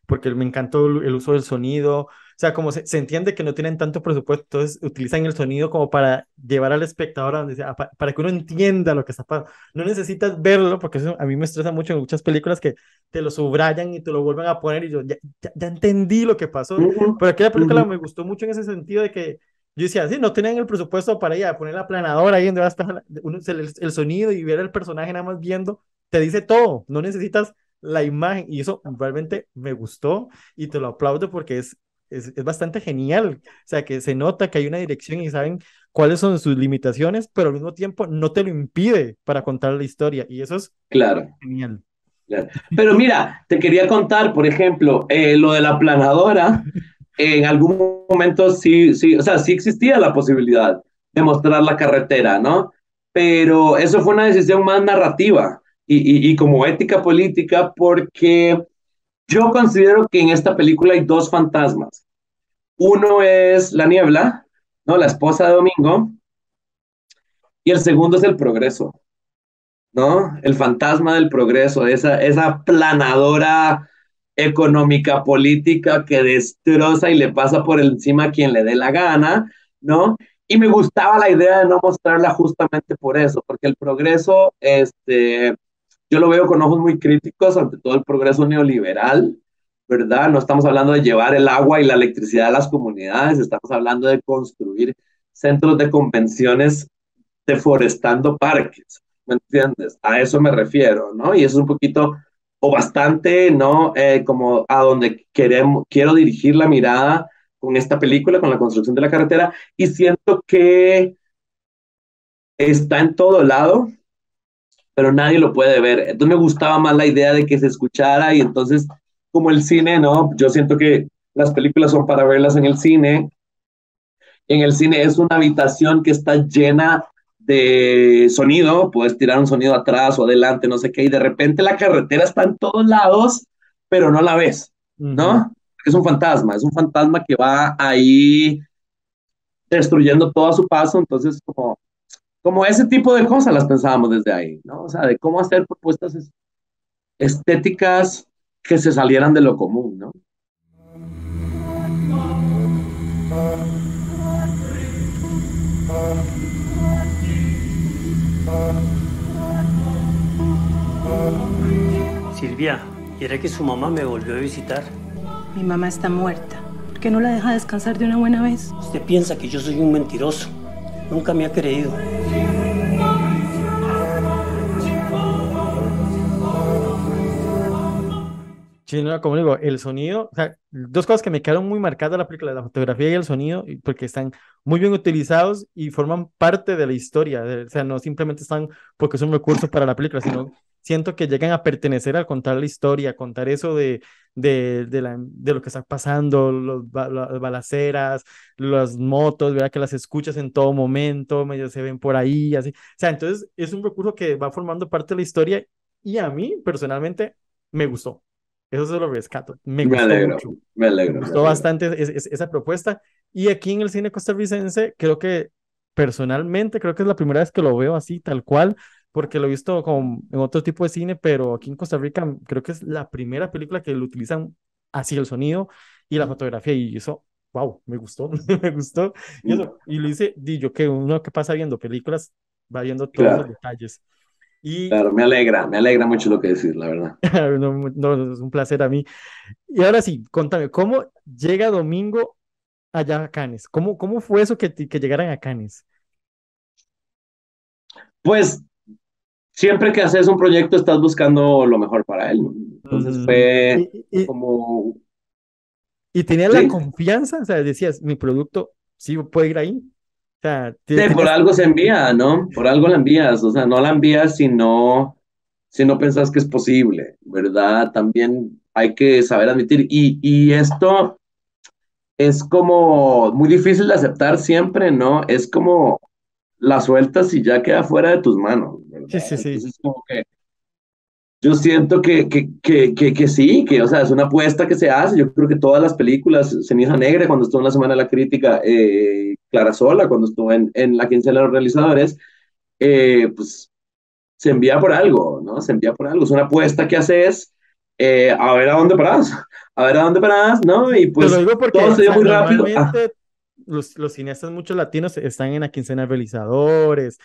porque me encantó el, el uso del sonido, sea, como se, se, entiende que no tienen tanto presupuesto, entonces utilizan el sonido como para llevar al espectador a donde sea, para, para, que uno entienda lo que está pasando. No necesitas verlo, porque eso a mí me estresa mucho en muchas películas que te lo subrayan y te lo vuelven a poner y yo ya, ya, ya entendí lo que pasó. Uh -huh. Pero aquella película uh -huh. me gustó mucho en ese sentido de que yo decía, sí, no tenían el presupuesto para ir a poner la planadora ahí donde va a uno, el, el sonido y ver el personaje nada más viendo, te dice todo, no necesitas la imagen y eso realmente me gustó y te lo aplaudo porque es es, es, bastante genial. O sea, que se nota que hay una dirección y saben cuáles son sus limitaciones, pero al mismo tiempo no te lo impide para contar la historia. Y eso es claro. genial. Claro. Pero mira, te quería contar, por ejemplo, eh, lo de la planadora. En algún momento sí, sí, o sea, sí existía la posibilidad de mostrar la carretera, ¿no? Pero eso fue una decisión más narrativa y, y, y como ética política porque yo considero que en esta película hay dos fantasmas. Uno es la niebla, ¿no? La esposa de Domingo. Y el segundo es el progreso, ¿no? El fantasma del progreso, esa, esa planadora económica, política, que destroza y le pasa por encima a quien le dé la gana, ¿no? Y me gustaba la idea de no mostrarla justamente por eso, porque el progreso, este, yo lo veo con ojos muy críticos ante todo el progreso neoliberal, ¿verdad? No estamos hablando de llevar el agua y la electricidad a las comunidades, estamos hablando de construir centros de convenciones deforestando parques, ¿me entiendes? A eso me refiero, ¿no? Y eso es un poquito o bastante, ¿no? Eh, como a donde queremos, quiero dirigir la mirada con esta película, con la construcción de la carretera, y siento que está en todo lado, pero nadie lo puede ver. Entonces me gustaba más la idea de que se escuchara y entonces, como el cine, ¿no? Yo siento que las películas son para verlas en el cine. En el cine es una habitación que está llena de sonido, puedes tirar un sonido atrás o adelante, no sé qué, y de repente la carretera está en todos lados, pero no la ves, ¿no? Es un fantasma, es un fantasma que va ahí destruyendo todo a su paso, entonces como, como ese tipo de cosas las pensábamos desde ahí, ¿no? O sea, de cómo hacer propuestas estéticas que se salieran de lo común, ¿no? Silvia, ¿quiere que su mamá me volvió a visitar? Mi mamá está muerta. ¿Por qué no la deja descansar de una buena vez? Usted piensa que yo soy un mentiroso. Nunca me ha creído. Sí, no, como digo, el sonido, o sea, dos cosas que me quedaron muy marcadas de la película, la fotografía y el sonido, porque están muy bien utilizados y forman parte de la historia, o sea, no simplemente están porque son recursos para la película, sino siento que llegan a pertenecer al contar la historia, contar eso de, de, de, la, de lo que está pasando, los, las balaceras, las motos, ¿verdad? Que las escuchas en todo momento, medio se ven por ahí, así. O sea, entonces es un recurso que va formando parte de la historia y a mí personalmente me gustó. Eso se lo rescato. Me, me alegro, me alegro. Me gustó bastante esa propuesta. Y aquí en el cine costarricense, creo que personalmente, creo que es la primera vez que lo veo así, tal cual, porque lo he visto como en otro tipo de cine, pero aquí en Costa Rica creo que es la primera película que lo utilizan así el sonido y la fotografía. Y eso, wow, me gustó, me gustó. Y, eso, y lo hice, di yo que uno que pasa viendo películas va viendo todos Claro. los detalles. Y Claro, me alegra, me alegra mucho lo que decir, la verdad. no, no, es un placer a mí. Y ahora sí, contame, ¿cómo llega Domingo allá a Cannes? ¿Cómo, cómo fue eso que, que llegaran a Cannes? Pues siempre que haces un proyecto estás buscando lo mejor para él, ¿no? Entonces fue y, y, como, y tenías la confianza, o sea, decías, mi producto sí puede ir ahí. O sea, Sí, por algo se envía, ¿no? Por algo la envías, o sea, no la envías si no, si no pensás que es posible, ¿verdad? También hay que saber admitir, y, y esto es como muy difícil de aceptar siempre, ¿no? Es como la sueltas y ya queda fuera de tus manos, sí, ¿verdad? sí, sí. Entonces, como que yo siento que, que, que, que, que sí, que, o sea, es una apuesta que se hace. Yo creo que todas las películas, Ceniza Negra, cuando estuvo en la Semana de la Crítica, eh, Clara Sola, cuando estuvo en, en la quincena de los realizadores, eh, pues se envía por algo, ¿no? Se envía por algo. Es una apuesta que haces, eh, a ver a dónde paras, a ver a dónde paras, ¿no? Y pues todo se dio muy rápido. Ah, los, los cineastas, muchos latinos, están en la quincena de realizadores,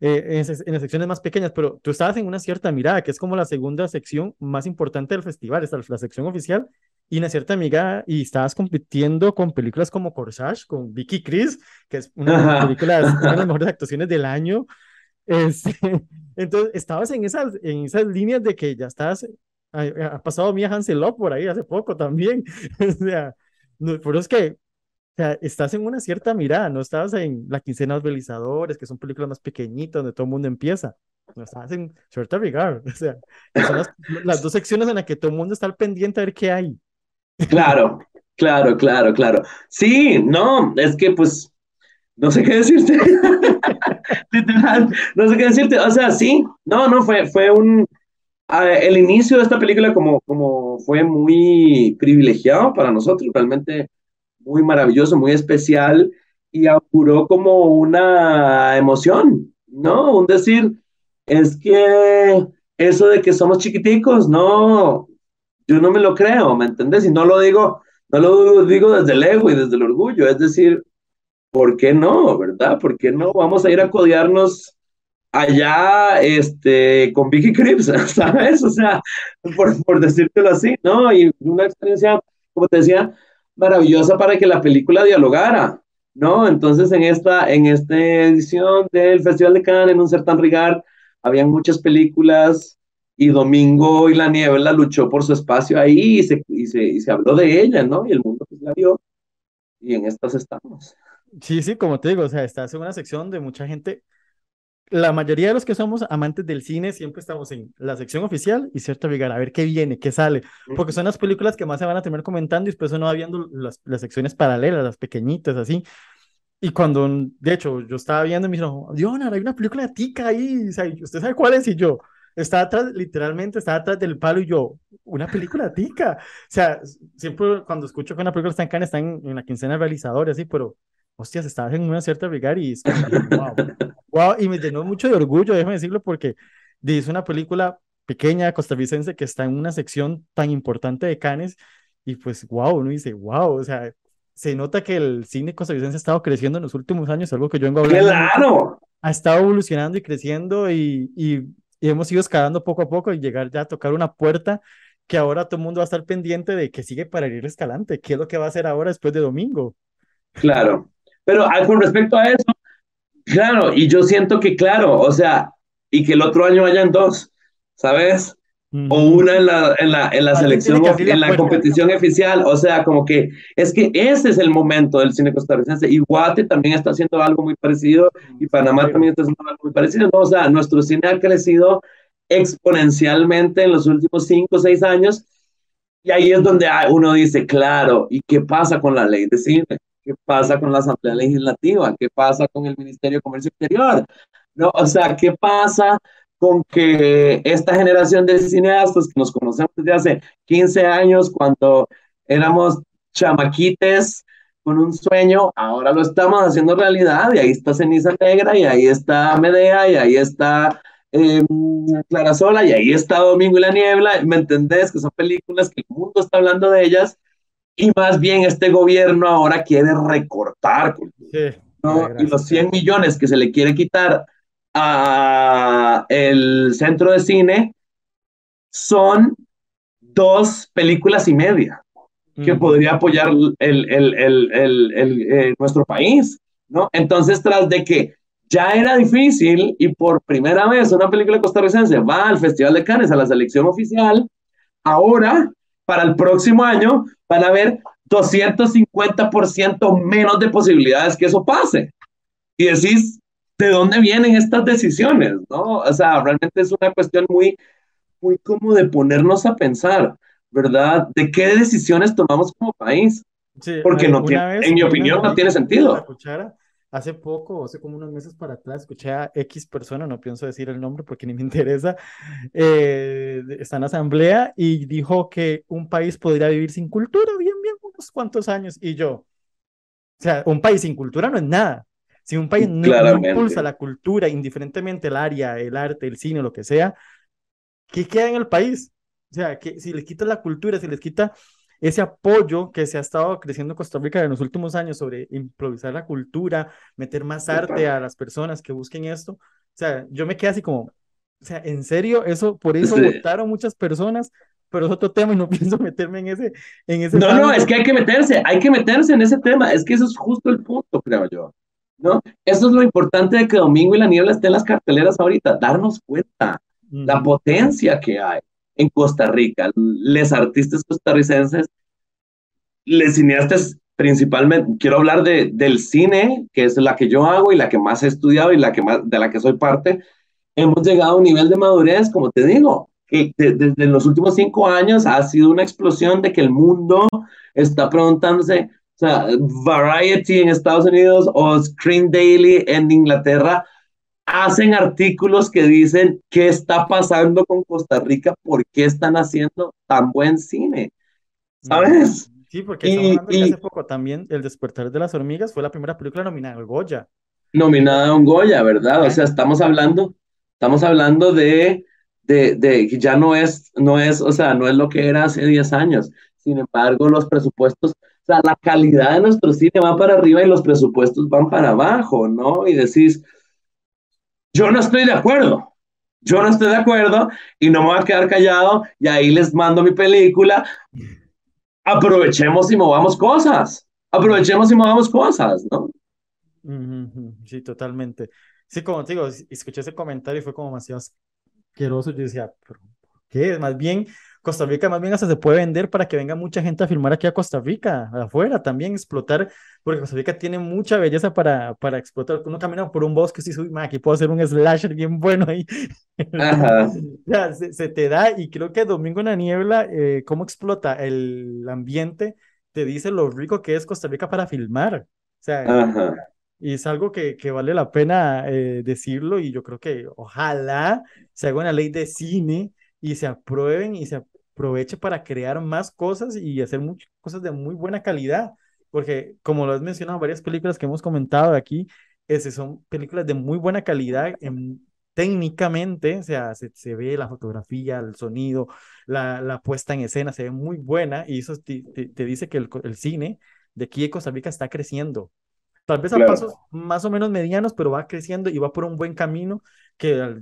eh, en, las secciones más pequeñas, pero tú estabas en una cierta mirada, que es como la segunda sección más importante del festival, está la sección oficial, y una cierta mirada, y estabas compitiendo con películas como Corsage, con Vicky Chris, que es una de las ajá. películas, una de las mejores actuaciones del año. Este, entonces, estabas en esas, en esas líneas de que ya estás, ha, ha pasado Mia Hansen-Løve por ahí hace poco también, o sea, no, pero es que o sea, estás en una cierta mirada, no estabas en la quincena de los realizadores, que son películas más pequeñitas, donde todo el mundo empieza. No estabas en Short Regard, o sea, son las, las dos secciones en las que todo el mundo está al pendiente a ver qué hay. Claro, claro, claro, claro. Sí, no, es que pues no sé qué decirte. No sé qué decirte. O sea, sí, no, no, fue, fue un... el inicio de esta película como, como fue muy privilegiado para nosotros, realmente muy maravilloso, muy especial y auguró como una emoción, ¿no? Un decir, es que eso de que somos chiquiticos, no, yo no me lo creo, ¿me entendés? Y no lo digo, no lo digo desde el ego y desde el orgullo, es decir, ¿por qué no, verdad? ¿Por qué no? Vamos a ir a codearnos allá este, con Vicky Crips, ¿sabes? O sea, por, por decírtelo así, ¿no? Y una experiencia, como te decía, maravillosa para que la película dialogara, ¿no? Entonces, en esta, en esta edición del Festival de Cannes, en un Certan Rigar, habían muchas películas y Domingo y la Niebla luchó por su espacio ahí y se, y se, y se habló de ella, ¿no? Y el mundo pues la vio y en estas estamos. Sí, sí, como te digo, o sea, estás en una sección de mucha gente. La mayoría de los que somos amantes del cine siempre estamos en la sección oficial y cierto Vigar, a ver qué viene, qué sale, porque son las películas que más se van a terminar comentando y después uno va viendo las, las secciones paralelas, las pequeñitas, así. Y cuando, de hecho, yo estaba viendo y me dijeron, Diona, hay una película tica ahí, ¿usted sabe cuál es? Y yo, estaba atrás, literalmente estaba atrás del palo y yo, una película tica. O sea, siempre cuando escucho que una película está en Cannes, está en, en la quincena de realizadores, así, pero hostias, estaba en una cierta brigar y es como, wow, wow, y me llenó mucho de orgullo, déjame decirlo, porque es una película pequeña costarricense que está en una sección tan importante de Cannes y pues wow, uno dice, wow, o sea, se nota que el cine costarricense ha estado creciendo en los últimos años, algo que yo vengo hablando. ¡Claro! Ha estado evolucionando y creciendo y, y, y hemos ido escalando poco a poco y llegar ya a tocar una puerta que ahora todo el mundo va a estar pendiente de que sigue para ir escalante, qué es lo que va a hacer ahora después de domingo. Claro, pero ah, con respecto a eso, claro, y yo siento que, claro, o sea, y que el otro año vayan dos, ¿sabes? O una en la, en la, en la selección, en la competición oficial, o sea, como que es que ese es el momento del cine costarricense. Y Guate también está haciendo algo muy parecido, y Panamá también está haciendo algo muy parecido, ¿no? O sea, nuestro cine ha crecido exponencialmente en los últimos cinco o seis años, y ahí es donde uno dice, claro, ¿y qué pasa con la ley de cine? ¿Qué pasa con la Asamblea Legislativa? ¿Qué pasa con el Ministerio de Comercio Exterior? ¿No? O sea, ¿qué pasa con que esta generación de cineastas que nos conocemos desde hace 15 años, cuando éramos chamaquites con un sueño, ahora lo estamos haciendo realidad y ahí está Ceniza Negra y ahí está Medea y ahí está eh, Clara Sola y ahí está Domingo y la Niebla, ¿me entendés? Que son películas que el mundo está hablando de ellas y más bien este gobierno ahora quiere recortar Sí, ¿no? y los 100 millones que se le quiere quitar a el centro de cine son dos películas y media que Ujú. podría apoyar el, el, el, el, el, eh, nuestro país, ¿no? Entonces, tras de que ya era difícil y por primera vez una película costarricense va al Festival de Cannes, a la selección oficial, ahora, para el próximo año, van a haber 250% menos de posibilidades que eso pase. Y decís, ¿de dónde vienen estas decisiones? ¿no? O sea, realmente es una cuestión muy, muy como de ponernos a pensar, ¿verdad? ¿De qué decisiones tomamos como país? Sí, Porque no tiene, vez, en mi opinión, no tiene La sentido. cuchara, hace poco, hace como unos meses para atrás, escuché a X persona, no pienso decir el nombre porque ni me interesa, eh, está en asamblea y dijo que un país podría vivir sin cultura, bien, bien, unos cuantos años. Y yo, o sea, un país sin cultura no es nada. Si un país no, no impulsa la cultura, indiferentemente el área, el arte, el cine, lo que sea, ¿qué queda en el país? O sea, que si les quita la cultura, si les quita ese apoyo que se ha estado creciendo en Costa Rica en los últimos años sobre improvisar la cultura, meter más arte a las personas que busquen esto, o sea, yo me quedé así como, o sea, en serio, eso, por eso Sí. votaron muchas personas, pero es otro tema y no pienso meterme en ese, en ese No, no, es que hay que meterse, hay que meterse en ese tema. Es que eso es justo el punto, creo yo. ¿no? Eso es lo importante de que Domingo y la Niebla estén en las carteleras ahorita, darnos cuenta la Ujú. potencia que hay en Costa Rica, les artistas costarricenses, les cineastas principalmente, quiero hablar de, del cine, que es la que yo hago y la que más he estudiado y la que más, de la que soy parte, hemos llegado a un nivel de madurez, como te digo, que de- desde los últimos cinco años ha sido una explosión de que el mundo está preguntándose, o sea, Variety en Estados Unidos o Screen Daily en Inglaterra hacen artículos que dicen qué está pasando con Costa Rica, por qué están haciendo tan buen cine, ¿sabes? Sí, porque estamos Y- hablando que y- hace poco también El despertar de las hormigas fue la primera película nominada al Goya. Nominada a un Goya, ¿verdad? O sea, estamos hablando, estamos hablando de de, de ya no es, no es, o sea, no es lo que era hace 10 años. Sin embargo, los presupuestos, o sea, la calidad de nuestro cine va para arriba y los presupuestos van para abajo, ¿no? Y decís, yo no estoy de acuerdo, yo no estoy de acuerdo y no me voy a quedar callado y ahí les mando mi película. Aprovechemos y movamos cosas, aprovechemos y movamos cosas, ¿no? Sí, totalmente. Sí, como te digo, escuché ese comentario y fue como demasiado asqueroso. Yo decía, ¿pero qué? Más bien, Costa Rica más bien hasta se puede vender para que venga mucha gente a filmar aquí a Costa Rica, afuera también, explotar, porque Costa Rica tiene mucha belleza para, para explotar. Uno camina por un bosque y dice, uy, aquí puedo hacer un slasher bien bueno ahí. ya, se, te da, y creo que Domingo en la Niebla, eh, cómo explota el ambiente, te dice lo rico que es Costa Rica para filmar. O sea, y es algo que, que vale la pena eh, decirlo, y yo creo que ojalá se haga una ley de cine y se aprueben y se aproveche para crear más cosas y hacer muchas cosas de muy buena calidad, porque como lo has mencionado, varias películas que hemos comentado aquí, ese son películas de muy buena calidad en, técnicamente, o sea, se, se, ve la fotografía, el sonido, la, la, puesta en escena, se ve muy buena y eso te, te, dice que el, el, cine de aquí de Costa Rica está creciendo. Tal vez a pasos más o menos medianos, pero va creciendo y va por un buen camino que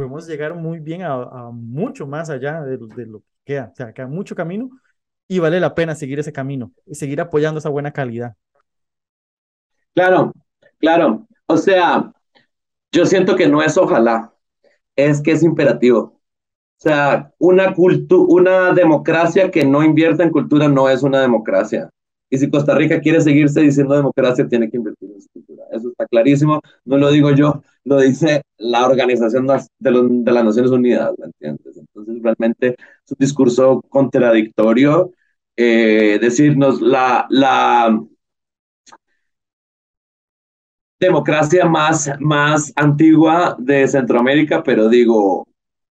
podemos llegar muy bien a, mucho más allá de, de, lo que queda. O sea, queda mucho camino y vale la pena seguir ese camino y seguir apoyando esa buena calidad. Claro, claro. O sea, yo siento que no es ojalá, es que es imperativo. O sea, una, una democracia que no invierta en cultura no es una democracia. Y si Costa Rica quiere seguirse diciendo democracia, tiene que invertir en su cultura. Eso está clarísimo. No lo digo yo, lo dice la Organización de, las Naciones Unidas, ¿me entiendes? Entonces, realmente es un discurso contradictorio. Eh, decirnos la, la democracia más, más antigua de Centroamérica, pero digo,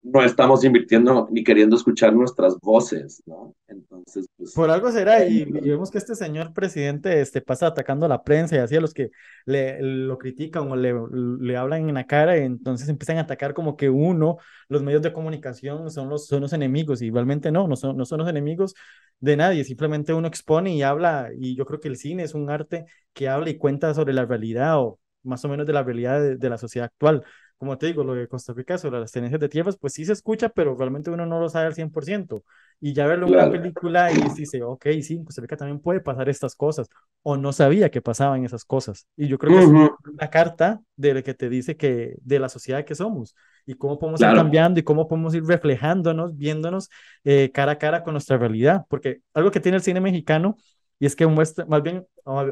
no estamos invirtiendo ni queriendo escuchar nuestras voces, ¿no? Entonces, pues... Por algo será, y, vemos que este señor presidente este, pasa atacando a la prensa y así a los que le, lo critican o le, le hablan en la cara, y entonces empiezan a atacar como que uno, los medios de comunicación son los, son los enemigos, y igualmente no, no son, no son los enemigos de nadie, simplemente uno expone y habla, y yo creo que el cine es un arte que habla y cuenta sobre la realidad o más o menos de la realidad de, de la sociedad actual como te digo, lo de Costa Rica sobre las tenencias de tierras, pues sí se escucha, pero realmente uno no lo sabe al 100%. Y ya verlo en una película y dice, ok, sí, en Costa Rica también puede pasar estas cosas, o no sabía que pasaban esas cosas. Y yo creo que es una carta de la que te dice que de la sociedad que somos y cómo podemos ir cambiando y cómo podemos ir reflejándonos, viéndonos eh, cara a cara con nuestra realidad. Porque algo que tiene el cine mexicano y es que muestra, más bien,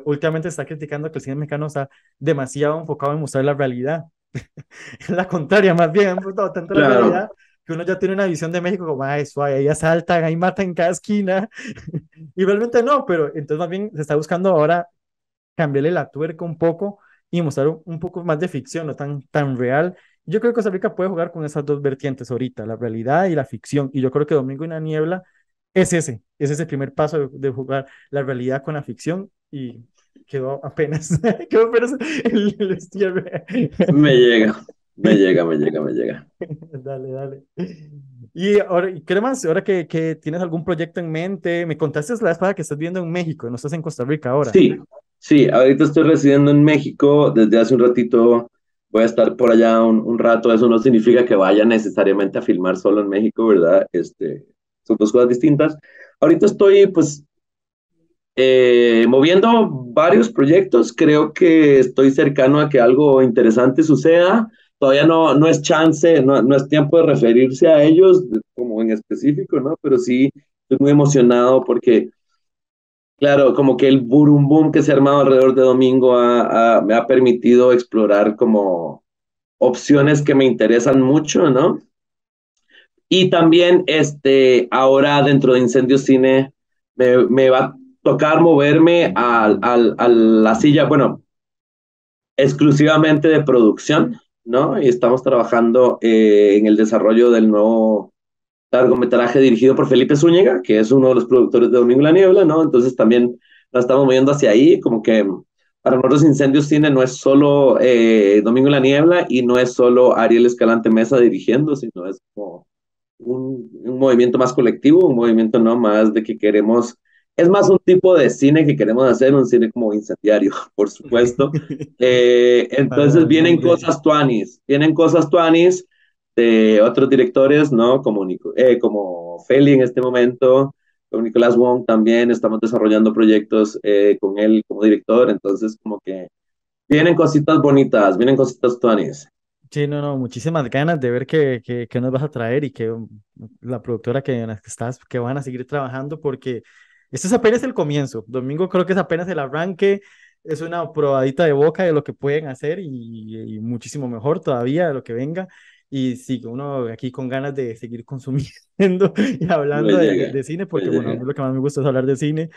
últimamente está criticando que el cine mexicano está demasiado enfocado en mostrar la realidad es la contraria, más bien, tanto la realidad que uno ya tiene una visión de México como, ay, suave, ahí asaltan, ahí matan en cada esquina. y realmente no, pero entonces más bien se está buscando ahora cambiarle la tuerca un poco y mostrar un, poco más de ficción, no tan, tan real. Yo creo que Costa Rica puede jugar con esas dos vertientes ahorita, la realidad y la ficción. Y yo creo que Domingo en la Niebla es ese, es ese primer paso de jugar la realidad con la ficción y quedó apenas, quedó apenas el, el Me llega, me llega, me llega, me llega. dale, dale. Y ahora, ¿qué más? Ahora que, que, tienes algún proyecto en mente, me contaste la espada que estás viendo en México, no estás en Costa Rica ahora. Sí, sí, ahorita estoy residiendo en México, desde hace un ratito voy a estar por allá un, un rato, eso no significa que vaya necesariamente a filmar solo en México, ¿verdad? Este, son dos cosas distintas. Ahorita estoy pues eh, moviendo varios proyectos, creo que estoy cercano a que algo interesante suceda. Todavía no, no es chance, no, no es tiempo de referirse a ellos como en específico, ¿no? Pero sí estoy muy emocionado porque, claro, como que el boom boom que se ha armado alrededor de Domingo me ha permitido explorar como opciones que me interesan mucho, ¿no? Y también, este, ahora dentro de Incendios Cine, me va tocar moverme a, la silla, bueno, exclusivamente de producción, ¿no? Y estamos trabajando eh, en el desarrollo del nuevo largometraje dirigido por Felipe Zúñiga, que es uno de los productores de Domingo la Niebla, ¿no? Entonces también nos estamos moviendo hacia ahí, como que para nosotros Incendios Cine no es solo eh, Domingo la Niebla y no es solo Ariel Escalante Mesa dirigiendo, sino es como un, un, movimiento más colectivo, un movimiento no más de que queremos, es más un tipo de cine que queremos hacer, un cine como incendiario, por supuesto. Eh, entonces vienen cosas tuanis, vienen cosas tuanis de otros directores, ¿no? Como, eh, como Feli en este momento, con Nicolás Wong también estamos desarrollando proyectos eh, con él como director, entonces como que vienen cositas bonitas, vienen cositas tuanis. Sí, no, no, muchísimas ganas de ver qué, qué, qué, nos vas a traer y que la productora que, en la que estás, que van a seguir trabajando, porque esto es apenas el comienzo. Domingo creo que es apenas el arranque, es una probadita de boca de lo que pueden hacer y, y muchísimo mejor todavía de lo que venga. Y sí, uno aquí con ganas de seguir consumiendo y hablando de, de, cine, porque bueno, a mí lo que más me gusta es hablar de cine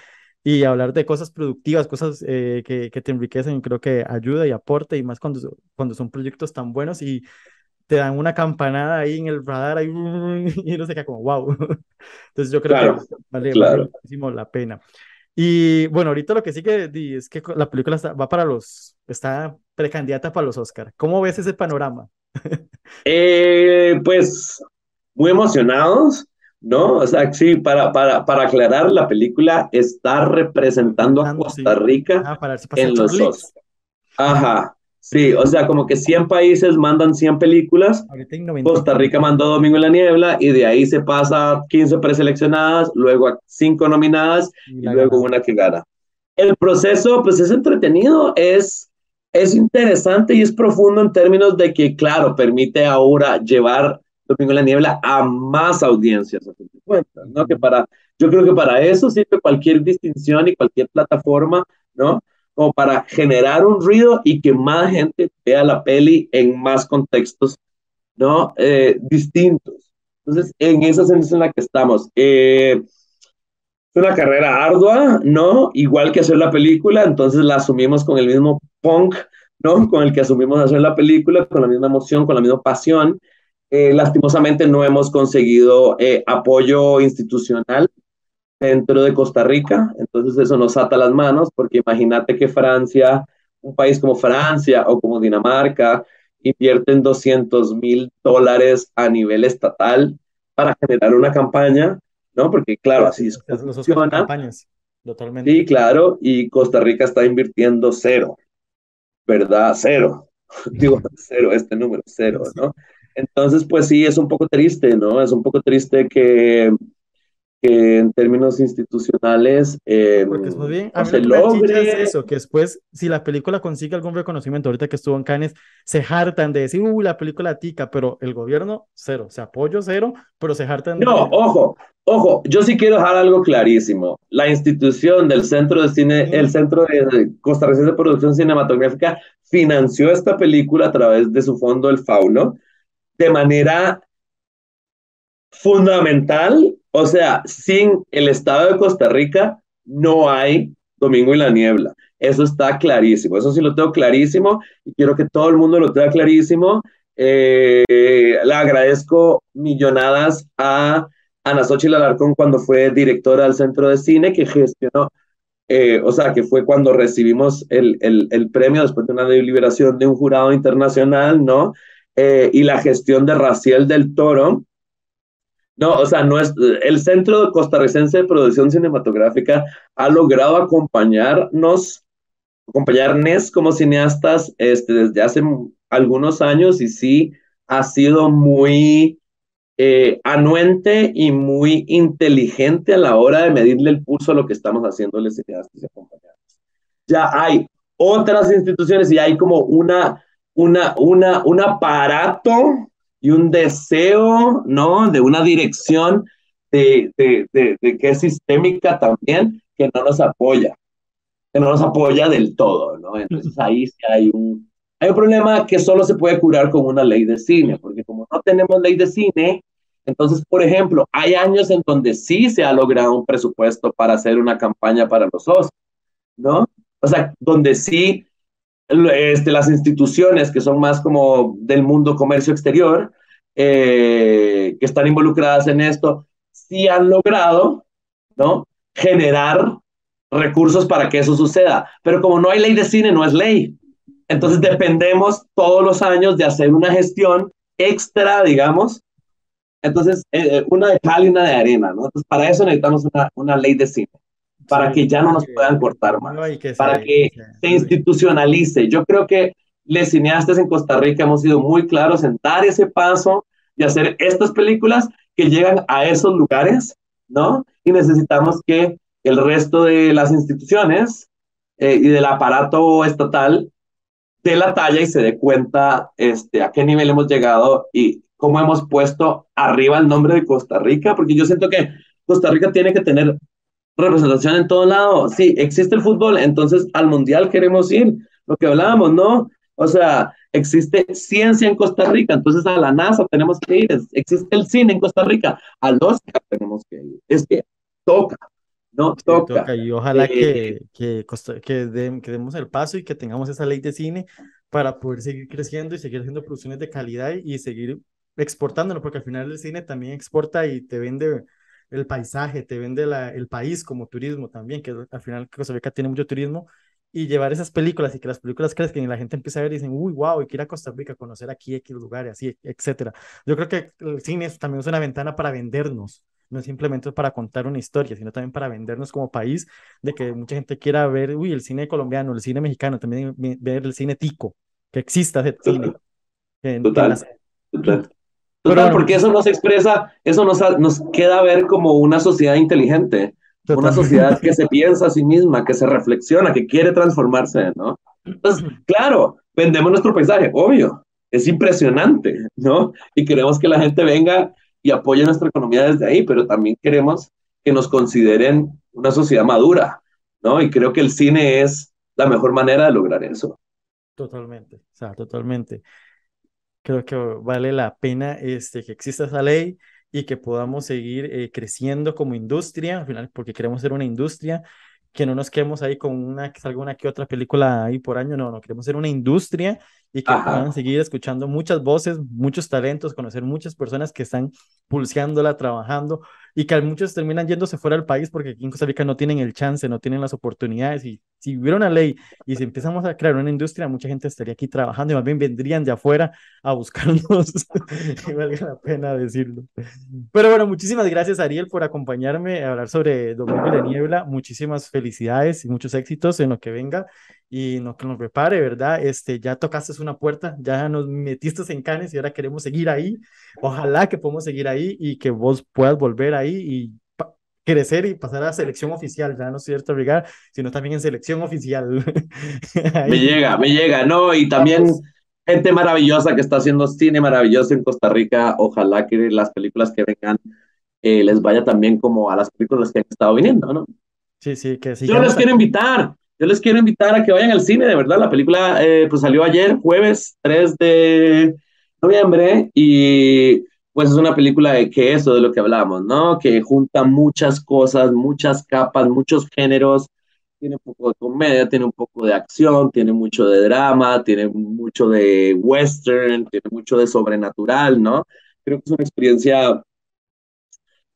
y hablar de cosas productivas, cosas eh, que, que, te enriquecen, creo que ayuda y aporta, y más cuando, cuando son proyectos tan buenos y te dan una campanada ahí en el radar ahí, y no se queda como wow. Entonces yo creo claro, que vale, claro. vale muchísimo la pena. Y bueno, ahorita lo que sí que es que la película está, va para los, está precandidata para los Oscar. ¿Cómo ves ese panorama? Eh, pues muy emocionados, ¿no? O sea, sí, para, para, para aclarar, la película está representando a Costa Rica ah, para, en los Oscars. Ajá, sí, o sea, como que 100 países mandan 100 películas, Costa Rica mandó Domingo en la Niebla y de ahí se pasa 15 preseleccionadas, luego a 5 nominadas y, y luego gana. una que gana. El proceso, pues es entretenido, es es interesante y es profundo en términos de que, claro, permite ahora llevar Domingo en la Niebla a más audiencias, a fin de cuentas, ¿no? Que para, yo creo que para eso sirve cualquier distinción y cualquier plataforma, ¿no? Como para generar un ruido y que más gente vea la peli en más contextos, ¿no? Eh, distintos. Entonces, en esa sensación en la que estamos. Eh, es una carrera ardua, ¿no? Igual que hacer la película, entonces la asumimos con el mismo punk, ¿no? Con el que asumimos hacer la película, con la misma emoción, con la misma pasión. Eh, lastimosamente no hemos conseguido eh, apoyo institucional dentro de Costa Rica, entonces eso nos ata las manos, porque imagínate que Francia, un país como Francia o como Dinamarca, invierten 200 mil dólares a nivel estatal para generar una campaña ¿no? Porque claro, así es. Funciona. campañas, totalmente. Sí, claro, y Costa Rica está invirtiendo cero, ¿verdad? Cero. Digo, cero, este número, cero, ¿no? Entonces, pues sí, es un poco triste, ¿no? Es un poco triste que, que en términos institucionales eh, bien. No se logre. es eso, que después, si la película consigue algún reconocimiento, ahorita que estuvo en Cannes, se hartan de decir, uy, la película tica, pero el gobierno, cero, o sea, apoyo cero, pero se hartan de... No, ojo, ojo, yo sí quiero dejar algo clarísimo. La institución del Centro de Cine, el Centro de Costarricense de Producción Cinematográfica, financió esta película a través de su fondo, el Fauno, de manera fundamental. O sea, sin el Estado de Costa Rica no hay Domingo en la Niebla. Eso está clarísimo. Eso sí lo tengo clarísimo y quiero que todo el mundo lo tenga clarísimo. Eh, le agradezco millonadas a Ana Xochitl Alarcón cuando fue directora del Centro de Cine que gestionó, eh, o sea, que fue cuando recibimos el, el, el, premio después de una deliberación de un jurado internacional, ¿no? Eh, y la gestión de Raciel del Toro. No, o sea, no es, el Centro Costarricense de Producción Cinematográfica ha logrado acompañarnos, acompañarnos como cineastas este, desde hace algunos años y sí ha sido muy eh, anuente y muy inteligente a la hora de medirle el pulso a lo que estamos haciendo los cineastas y acompañados. Ya hay otras instituciones y hay como una, una, una, un aparato y un deseo, ¿no? De una dirección de, de, de, de, que es sistémica también, que no nos apoya, que no nos apoya del todo, ¿no? Entonces ahí sí hay un, hay un problema que solo se puede curar con una ley de cine, porque como no tenemos ley de cine, entonces, por ejemplo, hay años en donde sí se ha logrado un presupuesto para hacer una campaña para los Oscars, ¿no? O sea, donde sí este, las instituciones que son más como del mundo comercio exterior, eh, que están involucradas en esto, sí han logrado, ¿no? Generar recursos para que eso suceda. Pero como no hay ley de cine, no es ley. Entonces dependemos todos los años de hacer una gestión extra, digamos. Entonces, eh, eh, una de cal y una de arena, ¿no? Entonces, para eso necesitamos una, una ley de cine, para que ya no nos puedan cortar más, para que se institucionalice. Yo creo que los cineastas en Costa Rica hemos sido muy claros en dar ese paso y hacer estas películas que llegan a esos lugares, ¿no? Y necesitamos que el resto de las instituciones eh, y del aparato estatal de la talla y se dé cuenta este, a qué nivel hemos llegado y cómo hemos puesto arriba el nombre de Costa Rica, porque yo siento que Costa Rica tiene que tener representación en todo lado. Sí, existe el fútbol, entonces al mundial queremos ir, lo que hablábamos, ¿no? O sea, existe ciencia en Costa Rica, entonces a la NASA tenemos que ir, existe el cine en Costa Rica, al Oscar tenemos que ir. Es que toca, no toca. Y ojalá que, que, que, demos el paso y que tengamos esa ley de cine para poder seguir creciendo y seguir haciendo producciones de calidad y seguir exportándolo, porque al final el cine también exporta y te vende el paisaje, te vende la, el país como turismo también, que al final Costa Rica tiene mucho turismo, y llevar esas películas y que las películas crezcan y la gente empiece a ver y dicen, uy, wow, y que ir a Costa Rica, conocer aquí, aquí lugares, así, etcétera. Yo creo que el cine también es una ventana para vendernos no es simplemente para contar una historia, sino también para vendernos como país, de que mucha gente quiera ver, uy, el cine colombiano, el cine mexicano, también ver el cine tico, que exista ese cine. Total, total. Porque eso nos expresa, eso nos, nos queda ver como una sociedad inteligente, una sociedad que se piensa a sí misma, que se reflexiona, que quiere transformarse, ¿no? Entonces, claro, vendemos nuestro paisaje, obvio, es impresionante, ¿no? Y queremos que la gente venga y apoya nuestra economía desde ahí, pero también queremos que nos consideren una sociedad madura, ¿no? Y creo que el cine es la mejor manera de lograr eso. Totalmente, o sea, totalmente. Creo que vale la pena este, que exista esa ley y que podamos seguir eh, creciendo como industria, al final, porque queremos ser una industria, que no nos quedemos ahí con una, que salga una que otra película ahí por año, no, no, queremos ser una industria y que puedan seguir escuchando muchas voces, muchos talentos, conocer muchas personas que están pulseándola, trabajando y que muchos terminan yéndose fuera del país porque aquí en Costa Rica no tienen el chance, no tienen las oportunidades y si hubiera una ley y si empezamos a crear una industria, mucha gente estaría aquí trabajando y más bien vendrían de afuera a buscarnos, y valga la pena decirlo. Pero bueno, muchísimas gracias Ariel por acompañarme a hablar sobre Domingo de Niebla, muchísimas felicidades y muchos éxitos en lo que venga y no que nos prepare, ¿verdad? Este, ya tocaste una puerta, ya nos metiste en Canes y ahora queremos seguir ahí. Ojalá que podamos seguir ahí y que vos puedas volver ahí y crecer y pasar a selección oficial, ya no cierto obligar, sino también en selección oficial. me llega, me llega, ¿no? Y también gente maravillosa que está haciendo cine maravilloso en Costa Rica. Ojalá que las películas que vengan eh, les vaya también como a las películas que han estado viniendo, ¿no? Sí, sí, que sí. Yo les quiero invitar yo les quiero invitar a que vayan al cine, de verdad. La película eh, pues salió ayer, jueves 3 de noviembre, y pues es una película de que eso, de lo que hablamos, ¿no? Que junta muchas cosas, muchas capas, muchos géneros. Tiene un poco de comedia, tiene un poco de acción, tiene mucho de drama, tiene mucho de western, tiene mucho de sobrenatural, ¿no? Creo que es una experiencia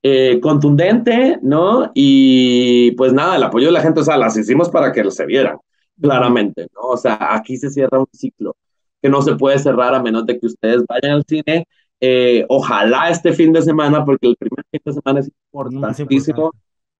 eh, contundente, ¿no? Y pues nada, el apoyo de la gente, o sea, las hicimos para que se vieran, claramente, ¿no? O sea, aquí se cierra un ciclo que no se puede cerrar a menos de que ustedes vayan al cine. Eh, ojalá este fin de semana, porque el primer fin de semana es importantísimo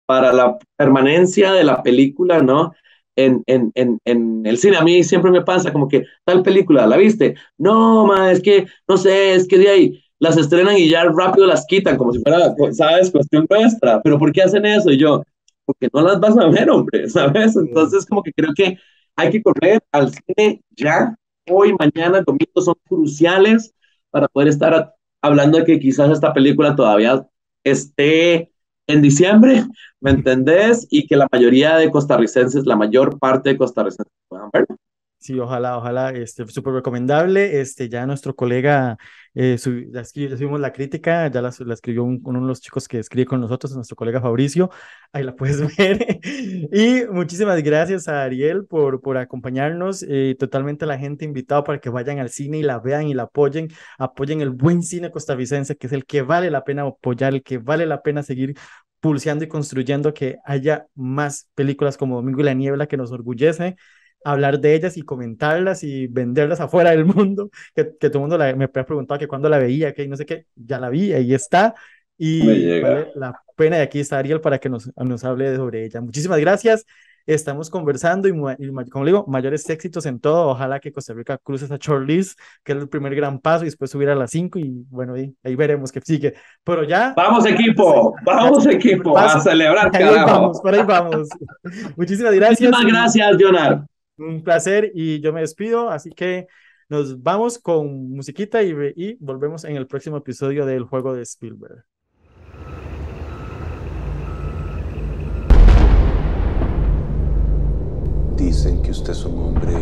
para la permanencia de la película, ¿no? En, en, en, en, el cine. A mí siempre me pasa como que tal película, ¿la viste? No, ma, es que, no sé, es que de ahí las estrenan y ya rápido las quitan, como si fuera, ¿sabes? Cuestión nuestra. Pero ¿por qué hacen eso? Y yo, porque no las vas a ver, hombre, ¿sabes? Entonces, como que creo que hay que correr al cine ya, hoy, mañana, domingo, son cruciales para poder estar hablando de que quizás esta película todavía esté en diciembre, ¿me entendés? Y que la mayoría de costarricenses, la mayor parte de costarricenses puedan verla. Sí, ojalá, ojalá, este, súper recomendable. Este, ya nuestro colega, eh, ya, subimos la crítica, ya la, la escribió uno de los chicos que escribe con nosotros, nuestro colega Fabricio, ahí la puedes ver. y muchísimas gracias a Ariel por, por acompañarnos, eh, totalmente la gente invitado para que vayan al cine y la vean y la apoyen, apoyen el buen cine costarricense, que es el que vale la pena apoyar, el que vale la pena seguir pulseando y construyendo que haya más películas como Domingo y la Niebla que nos orgullece hablar de ellas y comentarlas y venderlas afuera del mundo, que, que todo el mundo la, me ha preguntado que cuándo la veía, que no sé qué, ya la vi, ahí está, y vale la pena, y aquí está Ariel para que nos, nos hable sobre ella. Muchísimas gracias, estamos conversando y, y, como digo, mayores éxitos en todo, ojalá que Costa Rica cruce esa shortlist, que es el primer gran paso, y después subir a las 5 y bueno, ahí, ahí veremos qué sigue, pero ya... Vamos equipo, vamos equipo, a celebrar, ahí vamos, por ahí vamos. Muchísimas gracias. Muchísimas gracias, Leonardo. Un placer y yo me despido, así que nos vamos con musiquita y, y volvemos en el próximo episodio del juego de Spielberg. Dicen que usted es un hombre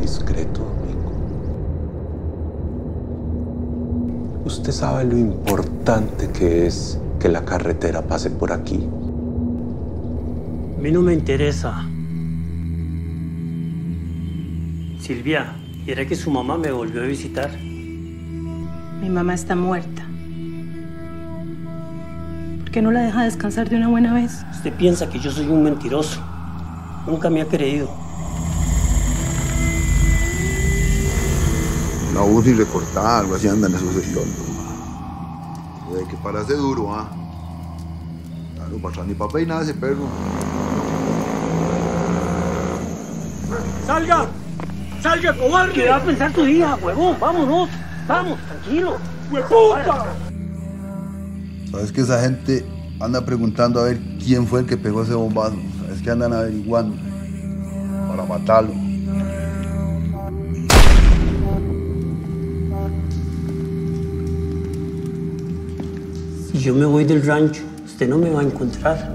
discreto, amigo. Usted sabe lo importante que es que la carretera pase por aquí. A mí no me interesa. Silvia, era que su mamá me volvió a visitar. Mi mamá está muerta. ¿Por qué no la deja descansar de una buena vez? Usted piensa que yo soy un mentiroso. Nunca me ha creído. Una voz recortada, algo así andan esos sectores. Hay que pararse duro, ¿ah? Claro, para ni papá y nada ese perro. ¡Salga! ¡Salga, cobarde! ¿Qué va a pensar tu hija, huevón? Vámonos. Vamos, tranquilo. ¡Hueputa! Sabes que esa gente anda preguntando a ver quién fue el que pegó ese bombazo. Sabes que andan averiguando para matarlo. Si yo me voy del rancho, usted no me va a encontrar.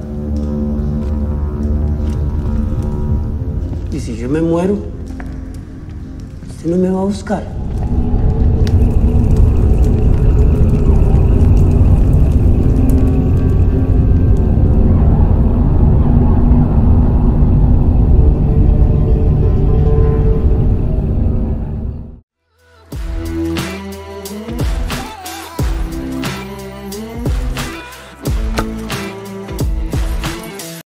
Y si yo me muero, usted no me va a buscar.